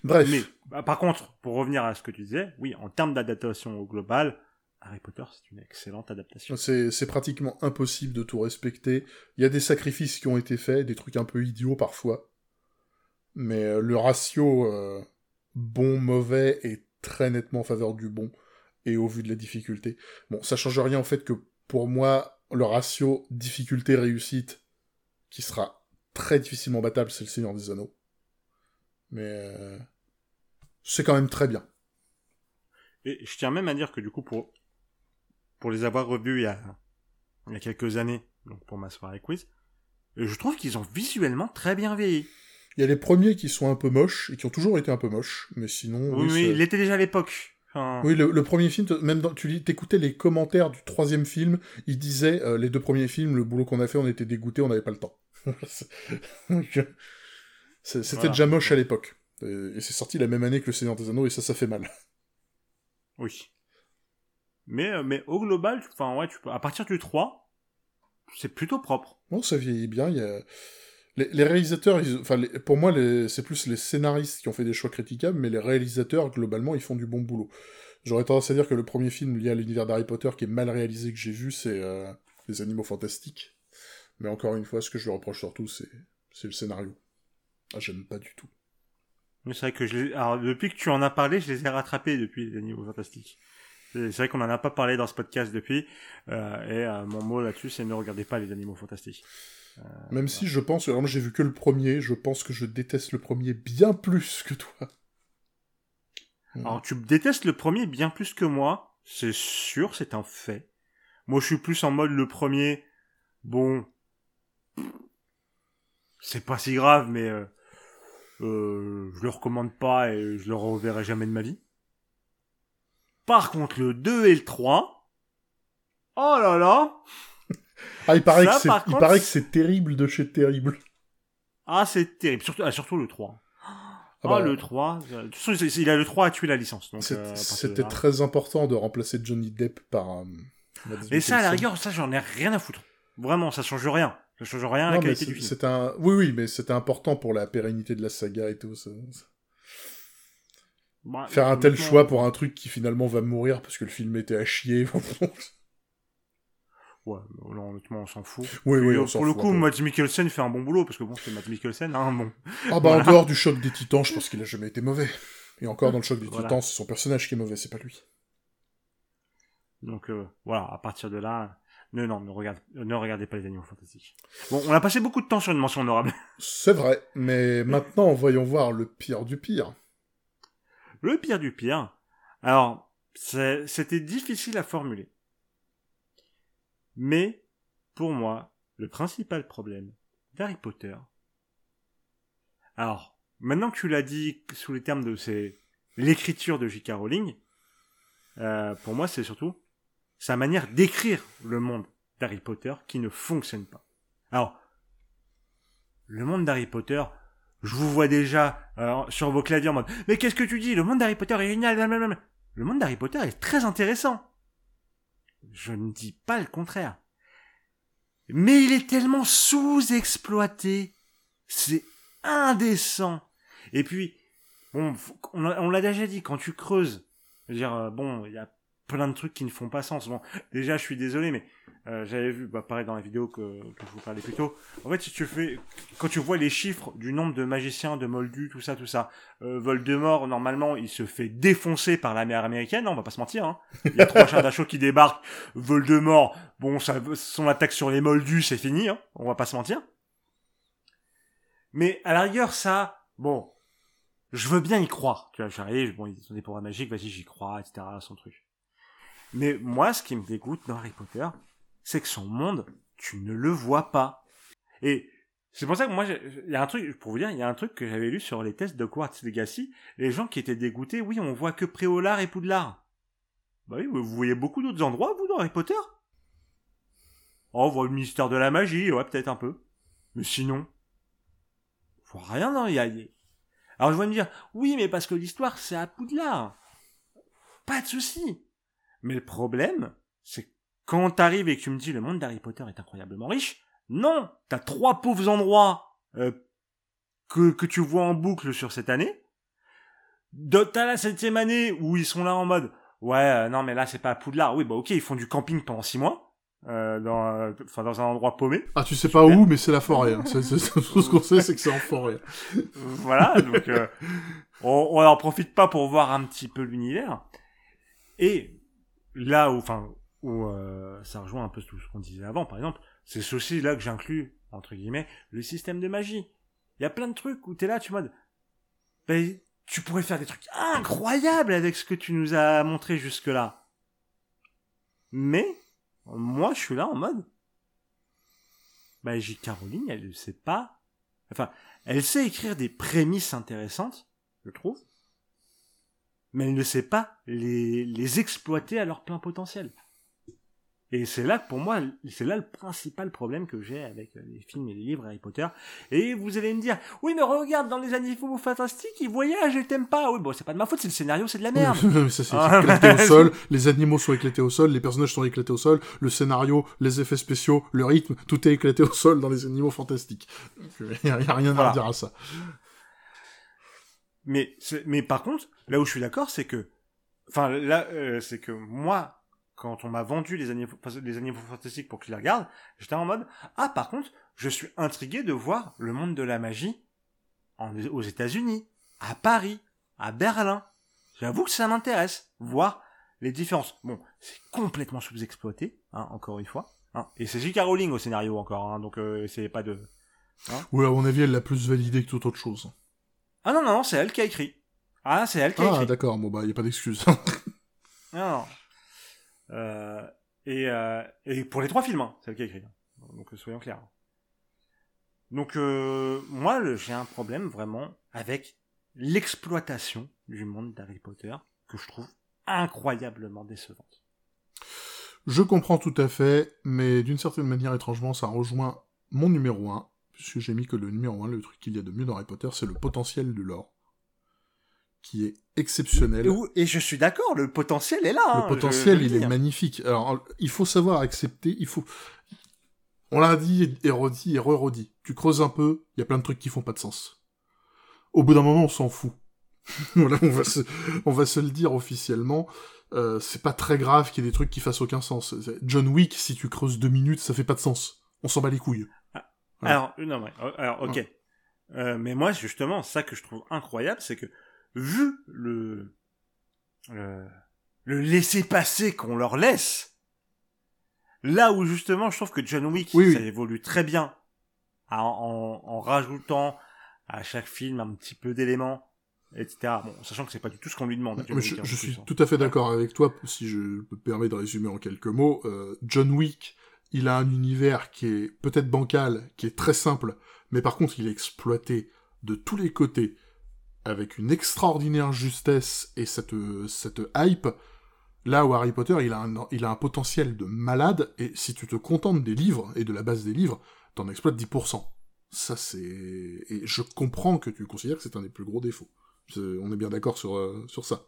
Bref. Mais, bah, par contre, pour revenir à ce que tu disais, oui, en termes d'adaptation au global, Harry Potter, c'est une excellente adaptation. C'est pratiquement impossible de tout respecter. Il y a des sacrifices qui ont été faits, des trucs un peu idiots parfois. Mais euh, le ratio euh, bon-mauvais est très nettement en faveur du bon et au vu de la difficulté. Bon, ça change rien en fait que pour moi, le ratio difficulté-réussite, qui sera très difficilement battable, c'est le Seigneur des Anneaux. Mais euh, c'est quand même très bien. Et je tiens même à dire que du coup, pour, pour les avoir revus il y a, il y a quelques années, donc pour ma soirée quiz, je trouve qu'ils ont visuellement très bien vieilli. Il y a les premiers qui sont un peu moches et qui ont toujours été un peu moches, mais sinon. Oui, oui, il était déjà à l'époque. Oui, le, premier film, même dans, tu écoutais les commentaires du troisième film, ils disaient euh, les deux premiers films, le boulot qu'on a fait, on était dégoûtés, on n'avait pas le temps. C'était déjà moche à l'époque. Et, c'est sorti la même année que Le Seigneur des Anneaux, et ça, ça fait mal. Oui. Mais, euh, mais au global, enfin, ouais, tu à partir du 3, c'est plutôt propre. Bon, ça vieillit bien, il y a les, réalisateurs, pour moi, c'est plus les scénaristes qui ont fait des choix critiquables, mais les réalisateurs, globalement, ils font du bon boulot. J'aurais tendance à dire que le premier film lié à l'univers d'Harry Potter qui est mal réalisé que j'ai vu, c'est euh, Les Animaux Fantastiques. Mais encore une fois, ce que je lui reproche surtout, c'est le scénario. Ah, j'aime pas du tout. C'est vrai que depuis que tu en as parlé, je les ai rattrapés depuis Les Animaux Fantastiques. C'est vrai qu'on en a pas parlé dans ce podcast depuis, euh, et euh, mon mot là-dessus, c'est ne regardez pas Les Animaux Fantastiques. Euh, Même si je pense, alors moi j'ai vu que le premier, je pense que je déteste le premier bien plus que toi. Alors tu détestes le premier bien plus que moi, c'est sûr, c'est un fait. Moi je suis plus en mode le premier, bon, c'est pas si grave, mais euh, euh, je le recommande pas et je le reverrai jamais de ma vie. Par contre le 2 et le 3, oh là là ah, il paraît, que c'est, il paraît que c'est terrible de chez terrible. Ah, c'est terrible. Surtout, ah, surtout le 3. Ah, bah, le 3. De toute façon, il a le 3 à tuer la licence. Euh, c'était très important de remplacer Johnny Depp par. Euh, Et ça, à la rigueur, ça, j'en ai rien à foutre. Vraiment, ça change rien. Ça change rien à la qualité du film. Un... Oui, oui, mais c'était important pour la pérennité de la saga et tout. Ça, bah, Faire un tel choix pour un truc qui finalement va mourir parce que le film était à chier. Ouais, là, honnêtement, on s'en fout. Oui, oui, on Pour le coup, Matt Mikkelsen fait un bon boulot, parce que bon, c'est Matt Mikkelsen, hein, bon. Ah bah, en dehors du choc des titans, je pense qu'il a jamais été mauvais. Et encore, dans le choc des titans, c'est son personnage qui est mauvais, c'est pas lui. Donc euh, voilà, à partir de là, non, non, ne, regarde, ne regardez pas les animaux fantastiques. Bon, on a passé beaucoup de temps sur une mention honorable. C'est vrai, mais maintenant, voyons voir le pire du pire. Le pire du pire. Alors, c'était difficile à formuler. Mais, pour moi, le principal problème d'Harry Potter. Alors, maintenant que tu l'as dit sous les termes de l'écriture de J.K. Rowling, euh, pour moi, c'est surtout sa manière d'écrire le monde d'Harry Potter qui ne fonctionne pas. Alors, le monde d'Harry Potter, je vous vois déjà sur vos claviers en mode Mais qu'est-ce que tu dis? Le monde d'Harry Potter est génial. Le monde d'Harry Potter est très intéressant. Je ne dis pas le contraire. Mais il est tellement sous-exploité. C'est indécent. Et puis, bon, on l'a déjà dit, quand tu creuses, je veux dire, euh, bon, il y a plein de trucs qui ne font pas sens. Bon, déjà, je suis désolé, mais euh, j'avais vu, bah, pareil dans la vidéo que, je vous parlais plus tôt. En fait, si tu fais, quand tu vois les chiffres du nombre de magiciens, de moldus, tout ça, tout ça, euh, Voldemort, normalement, il se fait défoncer par la mer américaine, on va pas se mentir. Hein. Il y a trois chiens d'assaut qui débarquent. Voldemort, bon, son attaque sur les moldus, c'est fini, hein, on va pas se mentir. Mais à la rigueur, ça, bon, je veux bien y croire. Tu vois, j'arrive, bon, ils sont des pouvoirs magiques, vas-y, j'y crois, etc., son truc. Mais moi, ce qui me dégoûte dans Harry Potter, c'est que son monde, tu ne le vois pas. Et c'est pour ça que moi, il y a un truc, pour vous dire, il y a un truc que j'avais lu sur les tests de Quartz Legacy. Les gens qui étaient dégoûtés, oui, on voit que Préolard et Poudlard. Bah oui, vous voyez beaucoup d'autres endroits, vous, dans Harry Potter? Oh, on voit le ministère de la magie, ouais, peut-être un peu. Mais sinon, on voit rien dans les Alors je vais me dire, oui, mais parce que l'histoire, c'est à Poudlard. Pas de souci. Mais le problème, c'est quand t'arrives et que tu me dis le monde d'Harry Potter est incroyablement riche, non, t'as trois pauvres endroits euh, que, que tu vois en boucle sur cette année. T'as la septième année où ils sont là en mode ouais euh, non mais là c'est pas à Poudlard. Oui bah ok ils font du camping pendant six mois euh, dans euh, enfin dans un endroit paumé. Ah tu sais pas où mais c'est la forêt hein. c'est, tout ce qu'on sait c'est que c'est en forêt. Voilà donc on, on en profite pas pour voir un petit peu l'univers. Et là où, enfin, où euh, ça rejoint un peu tout ce qu'on disait avant, par exemple, c'est ceci là que j'inclus, entre guillemets, le système de magie. Il y a plein de trucs où t'es là, tu modes, ben, tu pourrais faire des trucs incroyables avec ce que tu nous as montré jusque-là. Mais, moi, je suis là en mode, J. Caroline, elle ne sait pas, enfin, elle sait écrire des prémices intéressantes, je trouve, mais elle ne sait pas les, les exploiter à leur plein potentiel. Et c'est là, pour moi, c'est là le principal problème que j'ai avec les films et les livres Harry Potter. Et vous allez me dire, oui, mais regarde, dans les animaux fantastiques, ils voyagent et t'aimes pas. Oui, bon, c'est pas de ma faute, c'est le scénario, c'est de la merde. ça, c'est ah, éclaté au sol, les animaux sont éclatés au sol, les personnages sont éclatés au sol, le scénario, les effets spéciaux, le rythme, tout est éclaté au sol dans les animaux fantastiques. Il n'y a, rien à dire à ça. Mais, mais par contre, là où je suis d'accord, c'est que, enfin, là, euh, c'est que moi, quand on m'a vendu les animaux, les animaux fantastiques pour que je les regarde, j'étais en mode, ah, par contre, je suis intrigué de voir le monde de la magie en, aux États-Unis, à Paris, à Berlin. J'avoue que ça m'intéresse, voir les différences. Bon, c'est complètement sous-exploité, hein, encore une fois. Hein. Et c'est J.K. Rowling au scénario encore, hein, donc euh, c'est pas de... Hein. Oui, à mon avis, elle l'a plus validé que toute autre chose. Ah non, non, non c'est elle qui a écrit. Ah, c'est elle qui a ah, écrit. Ah, d'accord, bon, bah, y a pas d'excuse. non. Euh, et, euh, et pour les trois films, hein, c'est elle qui a écrit. Donc, soyons clairs. Donc, euh, moi, j'ai un problème vraiment avec l'exploitation du monde d'Harry Potter que je trouve incroyablement décevante. Je comprends tout à fait, mais d'une certaine manière, étrangement, ça rejoint mon numéro 1, puisque j'ai mis que le numéro 1, le truc qu'il y a de mieux dans Harry Potter, c'est le potentiel de l'or qui est exceptionnel. Et je suis d'accord, le potentiel est là. Le hein, potentiel, il est magnifique. Alors, il faut savoir accepter, il faut... On l'a dit et redit et re-redit. Tu creuses un peu, il y a plein de trucs qui font pas de sens. Au bout d'un moment, on s'en fout. voilà, on va, se, on va se le dire officiellement. Euh, c'est pas très grave qu'il y ait des trucs qui fassent aucun sens. John Wick, si tu creuses deux minutes, ça fait pas de sens. On s'en bat les couilles. Alors, non, mais, alors, ok. Euh, mais moi, justement, ça que je trouve incroyable, c'est que vu le, le laisser passer qu'on leur laisse. Là où justement, je trouve que John Wick, ça évolue très bien, en, en, rajoutant à chaque film un petit peu d'éléments, etc. Bon, sachant que c'est pas du tout ce qu'on lui demande. je, hein, suis hein. tout à fait d'accord avec toi, si je me permets de résumer en quelques mots. Euh, John Wick, il a un univers qui est peut-être bancal, qui est très simple, mais par contre il est exploité de tous les côtés avec une extraordinaire justesse et cette, cette hype, là où Harry Potter, il a, un, il a un potentiel de malade, et si tu te contentes des livres et de la base des livres, t'en exploites 10%. Ça, c'est... Et je comprends que tu considères que c'est un des plus gros défauts. On est bien d'accord sur, euh, sur ça.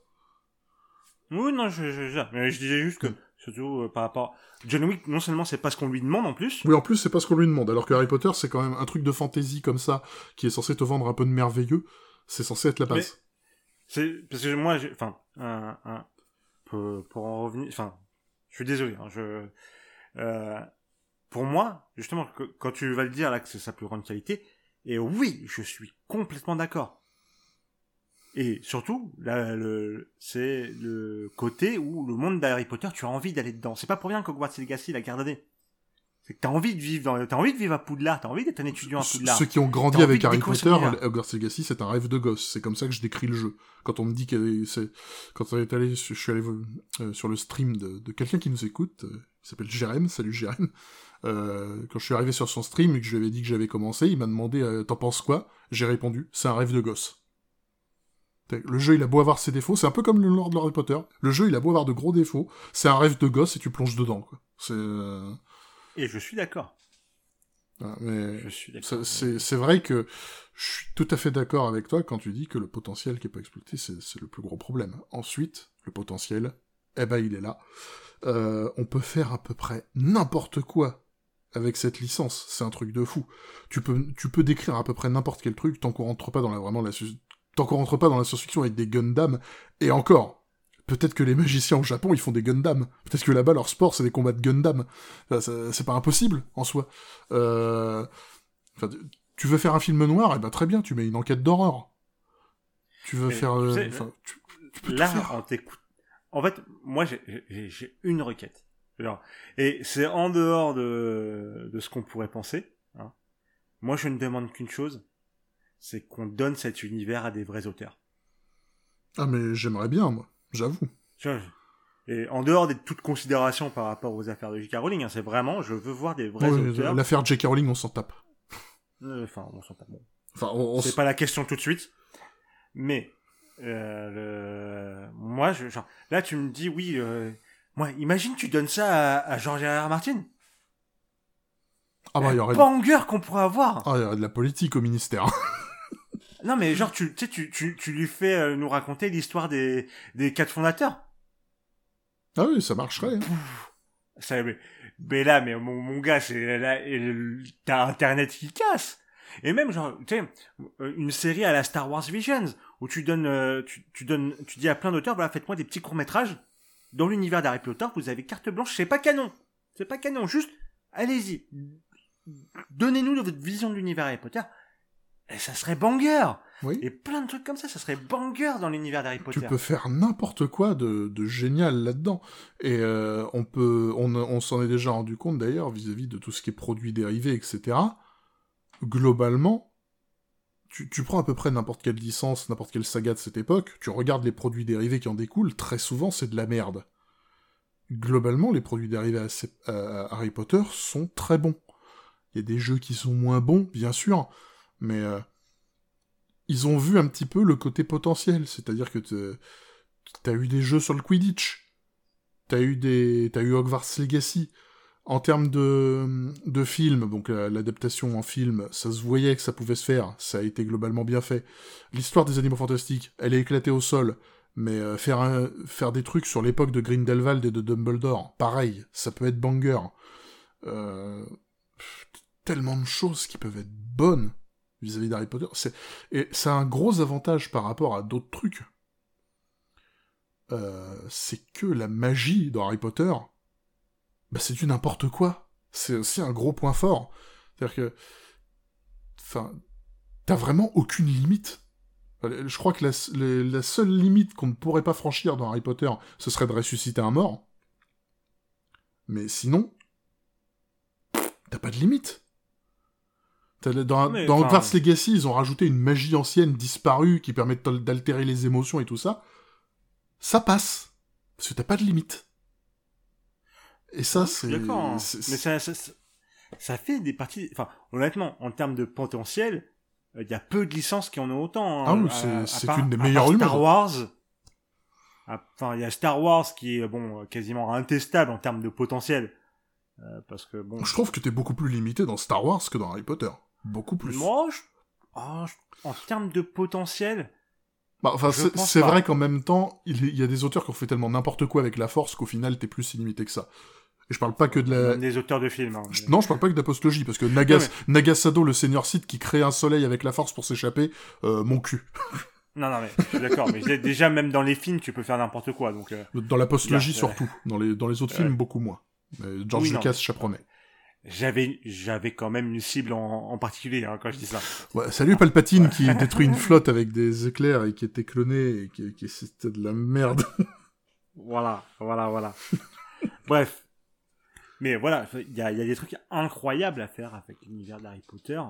Oui, non, je, je, mais je disais juste que, surtout euh, par rapport... John Wick, non seulement c'est pas ce qu'on lui demande en plus... Oui, en plus c'est pas ce qu'on lui demande, alors que Harry Potter, c'est quand même un truc de fantaisie comme ça, qui est censé te vendre un peu de merveilleux, c'est censé être la base. C'est... Parce que moi, enfin, un, un... Pour, pour, en revenir... Enfin, je suis désolé, hein, je... Euh, pour moi, justement, que, quand tu vas le dire là que c'est sa plus grande qualité, et oui, je suis complètement d'accord. Et surtout, là, le, c'est le côté où le monde d'Harry Potter, tu as envie d'aller dedans. C'est pas pour rien qu'Hogwarts Legacy l'a gardé. C'est que t'as envie de vivre dans, t'as envie de vivre à Poudlard, t'as envie d'être un étudiant à Poudlard. Ceux qui ont grandi avec Harry Potter, Hogwarts Legacy, c'est un rêve de gosse. C'est comme ça que je décris le jeu. Quand on me dit que c'est, quand on est allé, je suis allé euh, sur le stream de, de quelqu'un qui nous écoute, euh, il s'appelle Jérém, salut Jérém. Euh, quand je suis arrivé sur son stream et que je lui avais dit que j'avais commencé, il m'a demandé euh, T'en penses quoi? J'ai répondu C'est un rêve de gosse. Le jeu, il a beau avoir ses défauts, c'est un peu comme le Lord de Harry Potter. Le jeu, il a beau avoir de gros défauts, c'est un rêve de gosse et tu plonges dedans. Quoi. C'est. Euh, et je suis d'accord. Ah, mais c'est vrai que je suis tout à fait d'accord avec toi quand tu dis que le potentiel qui est pas exploité, c'est le plus gros problème. Ensuite, le potentiel, eh ben il est là. on peut faire à peu près n'importe quoi avec cette licence. C'est un truc de fou. Tu peux, tu peux décrire à peu près n'importe quel truc tant qu'on rentre pas dans la, vraiment la, tant qu'on rentre pas dans la science-fiction avec des Gundam. Et encore, peut-être que les magiciens au Japon, ils font des Gundam. Peut-être que là-bas, leur sport, c'est des combats de Gundam. C'est pas impossible, en soi. Euh... Enfin, tu veux faire un film noir, eh ben très bien, tu mets une enquête d'horreur. Tu veux faire... Tu, euh, tu, peux là, faire. En fait, moi, j'ai une requête. Et c'est en dehors de, de ce qu'on pourrait penser. Hein. Moi, je ne demande qu'une chose, c'est qu'on donne cet univers à des vrais auteurs. Ah, mais j'aimerais bien, moi, j'avoue. Et en dehors de toute considération par rapport aux affaires de J.K. Rowling, hein, c'est vraiment, je veux voir des vrais auteurs. L'affaire J.K. Rowling, on s'en tape. Euh, enfin, on s'en tape. Bon. Enfin, c'est pas la question tout de suite. Mais, euh, moi, je, genre, là, tu me dis, oui, euh, moi, imagine, tu donnes ça à, à George R. Martin. Ah bah, il y aurait. banger qu'on pourrait avoir. Ah, il y aurait de la politique au ministère. non, mais genre, tu, sais, tu, tu, tu lui fais euh, nous raconter l'histoire des, des quatre fondateurs. Ah oui, ça marcherait. Hein. Ça, mais, mais, là, mais mon, mon gars, c'est là, t'as Internet qui casse. Et même genre, tu sais, une série à la Star Wars Visions où tu donnes, euh, tu, tu donnes, tu dis à plein d'auteurs, voilà, faites-moi des petits courts métrages dans l'univers d'Harry Potter, vous avez carte blanche, c'est pas canon. C'est pas canon, juste, allez-y. Donnez-nous votre vision de l'univers Harry Potter. Et ça serait banger. Oui. Et plein de trucs comme ça, ça serait banger dans l'univers d'Harry Potter. Tu peux faire n'importe quoi de, génial là-dedans. Et euh, on peut, on, s'en est déjà rendu compte d'ailleurs vis-à-vis de tout ce qui est produits dérivés, etc. Globalement, tu, tu, prends à peu près n'importe quelle licence, n'importe quelle saga de cette époque, tu regardes les produits dérivés qui en découlent, très souvent c'est de la merde. Globalement, les produits dérivés à, Harry Potter sont très bons. Il y a des jeux qui sont moins bons, bien sûr, mais euh, ils ont vu un petit peu le côté potentiel, c'est-à-dire que t'as eu des jeux sur le Quidditch, t'as eu des, t'as eu Hogwarts Legacy, en termes de, film, donc euh, l'adaptation en film, ça se voyait que ça pouvait se faire, ça a été globalement bien fait. L'histoire des animaux fantastiques, elle est éclatée au sol, mais euh, faire, des trucs sur l'époque de Grindelwald et de Dumbledore, pareil, ça peut être banger. Tellement de choses qui peuvent être bonnes vis-à-vis d'Harry Potter. Et ça a un gros avantage par rapport à d'autres trucs. c'est que la magie dans Harry Potter, bah c'est du n'importe quoi. C'est aussi un gros point fort. C'est-à-dire que, enfin, t'as vraiment aucune limite. Je crois que la seule limite qu'on ne pourrait pas franchir dans Harry Potter, ce serait de ressusciter un mort. Mais sinon, t'as pas de limite. Dans, dans Hogwarts Legacy, ils ont rajouté une magie ancienne disparue qui permet d'altérer les émotions et tout ça. Ça passe. Parce que t'as pas de limite. Et ça, c'est... D'accord. Hein. Mais ça, ça, ça, fait des parties... Enfin, honnêtement, en termes de potentiel, il y a peu de licences qui en ont autant. Hein. ah oui, c'est une des meilleures Star Wars... Enfin, il y a Star Wars qui est, bon, quasiment intestable en termes de potentiel. Euh, parce que bon... Je trouve que t'es beaucoup plus limité dans Star Wars que dans Harry Potter. Beaucoup plus. Moi, ah, en termes de potentiel. Bah, enfin, c'est vrai qu'en même temps, il y a des auteurs qui ont fait tellement n'importe quoi avec la force qu'au final, t'es plus illimité que ça. Et je parle pas que de la... Des auteurs de films. Hein, non, je parle pas que d'apostologie, parce que Nagas... Nagasado, le seigneur Sith qui crée un soleil avec la force pour s'échapper, euh, mon cul. non, non, mais je suis d'accord, mais déjà, même dans les films, tu peux faire n'importe quoi, donc... Euh, dans l'apostologie, surtout. Dans les, dans les autres films, beaucoup moins. George Lucas chaperonnait j'avais j'avais quand même une cible en, particulier hein, quand je dis ça. Ouais, salut Palpatine qui détruit une flotte avec des éclairs et qui était cloné et qui, qui c'était de la merde. voilà, voilà, voilà. Bref. Mais voilà, il y a, y a des trucs incroyables à faire avec l'univers d'Harry Potter.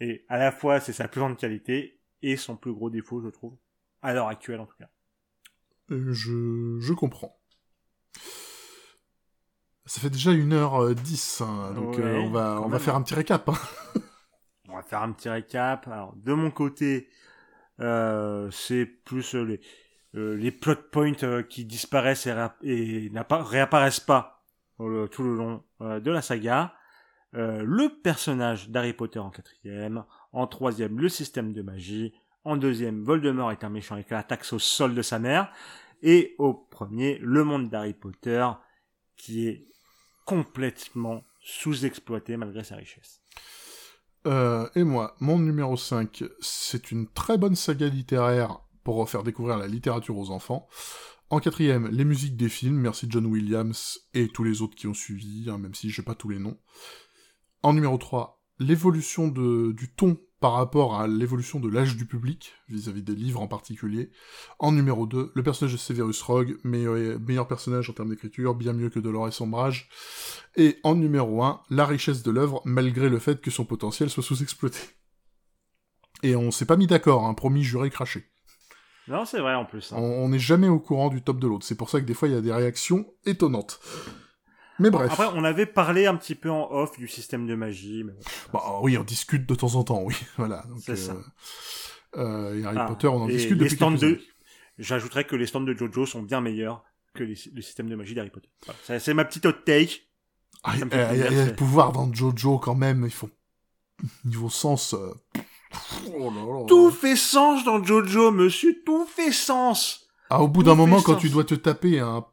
Et à la fois, c'est sa plus grande qualité et son plus gros défaut, je trouve. À l'heure actuelle, en tout cas. Euh, je, je comprends. Ça fait déjà 1h10, hein, donc euh, on va, on va faire un petit récap. Hein. on va faire un petit récap. Alors, de mon côté, euh, c'est plus euh, les, les plot points qui disparaissent et, et réapparaissent pas tout le long de la saga. le personnage d'Harry Potter en quatrième. En troisième, le système de magie. En deuxième, Voldemort est un méchant avec la taxe au sol de sa mère. Et au premier, le monde d'Harry Potter, qui est complètement sous-exploité malgré sa richesse. Euh, et moi, mon numéro 5, c'est une très bonne saga littéraire pour faire découvrir la littérature aux enfants. En quatrième, les musiques des films, merci John Williams et tous les autres qui ont suivi, hein, même si j'ai pas tous les noms. En numéro 3, l'évolution du ton par rapport à l'évolution de l'âge du public, vis-à-vis des livres en particulier. En numéro 2, le personnage de Severus Rogue, meilleur, meilleur personnage en termes d'écriture, bien mieux que Dolores Ombrage. Et en numéro 1, la richesse de l'œuvre, malgré le fait que son potentiel soit sous-exploité. Et on s'est pas mis d'accord, hein, promis, juré, craché. Non, c'est vrai en plus. Hein. On n'est jamais au courant du top de l'autre, c'est pour ça que des fois il y a des réactions étonnantes. Mais bref. Après, on avait parlé un petit peu en off du système de magie. Mais bah, oui, on discute de temps en temps, oui. Voilà. C'est ça. Euh, euh, et Harry ah, Potter, on en discute les depuis stands de... J'ajouterais que les stands de Jojo sont bien meilleurs que les, le système de magie d'Harry Potter. C'est ma petite hot take. Ah, il y a, le pouvoir dans Jojo quand même. Il faut niveau sens. Euh, oh tout fait sens dans Jojo, monsieur. Tout fait sens. Ah, au bout d'un moment, quand tu dois te taper un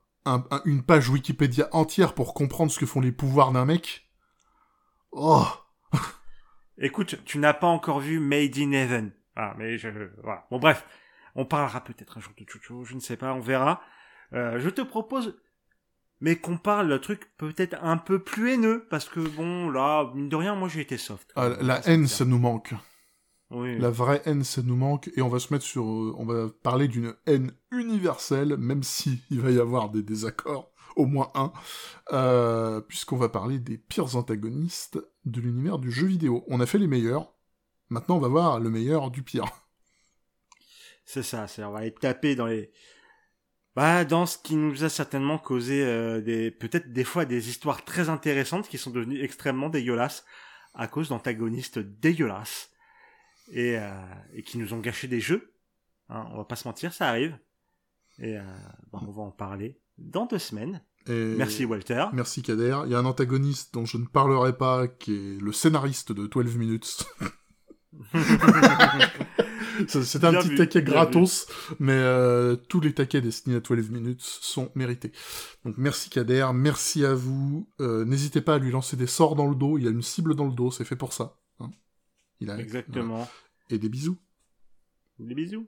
une page Wikipédia entière pour comprendre ce que font les pouvoirs d'un mec. Oh Écoute, tu n'as pas encore vu Made in Heaven. Ah, mais je... Voilà. Bon, bref. On parlera peut-être un jour de Chucho, je ne sais pas, on verra. Euh, je te propose, mais qu'on parle le truc peut-être un peu plus haineux, parce que bon, là, mine de rien, moi j'ai été soft. Ah, la haine, ça nous manque. La vraie haine, ça nous manque, et on va se mettre sur, euh, on va parler d'une haine universelle, même si il va y avoir des désaccords, au moins un, euh, puisqu'on va parler des pires antagonistes de l'univers du jeu vidéo. On a fait les meilleurs, maintenant on va voir le meilleur du pire. C'est ça, c'est on va aller taper dans les, bah, dans ce qui nous a certainement causé euh, des, peut-être des fois des histoires très intéressantes qui sont devenues extrêmement dégueulasses à cause d'antagonistes dégueulasses et, euh, et qui nous ont gâché des jeux. Hein, on va pas se mentir, ça arrive. Et euh, bah, on va en parler dans deux semaines. merci Walter. Merci Kader. Il y a un antagoniste dont je ne parlerai pas, qui est le scénariste de 12 Minutes. C'est un petit taquet gratos, mais euh, tous les taquets destinés à 12 minutes sont mérités. Donc merci Kader, merci à vous. Euh, N'hésitez pas à lui lancer des sorts dans le dos, il a une cible dans le dos, c'est fait pour ça. Il a, Exactement. Et des bisous. Des bisous.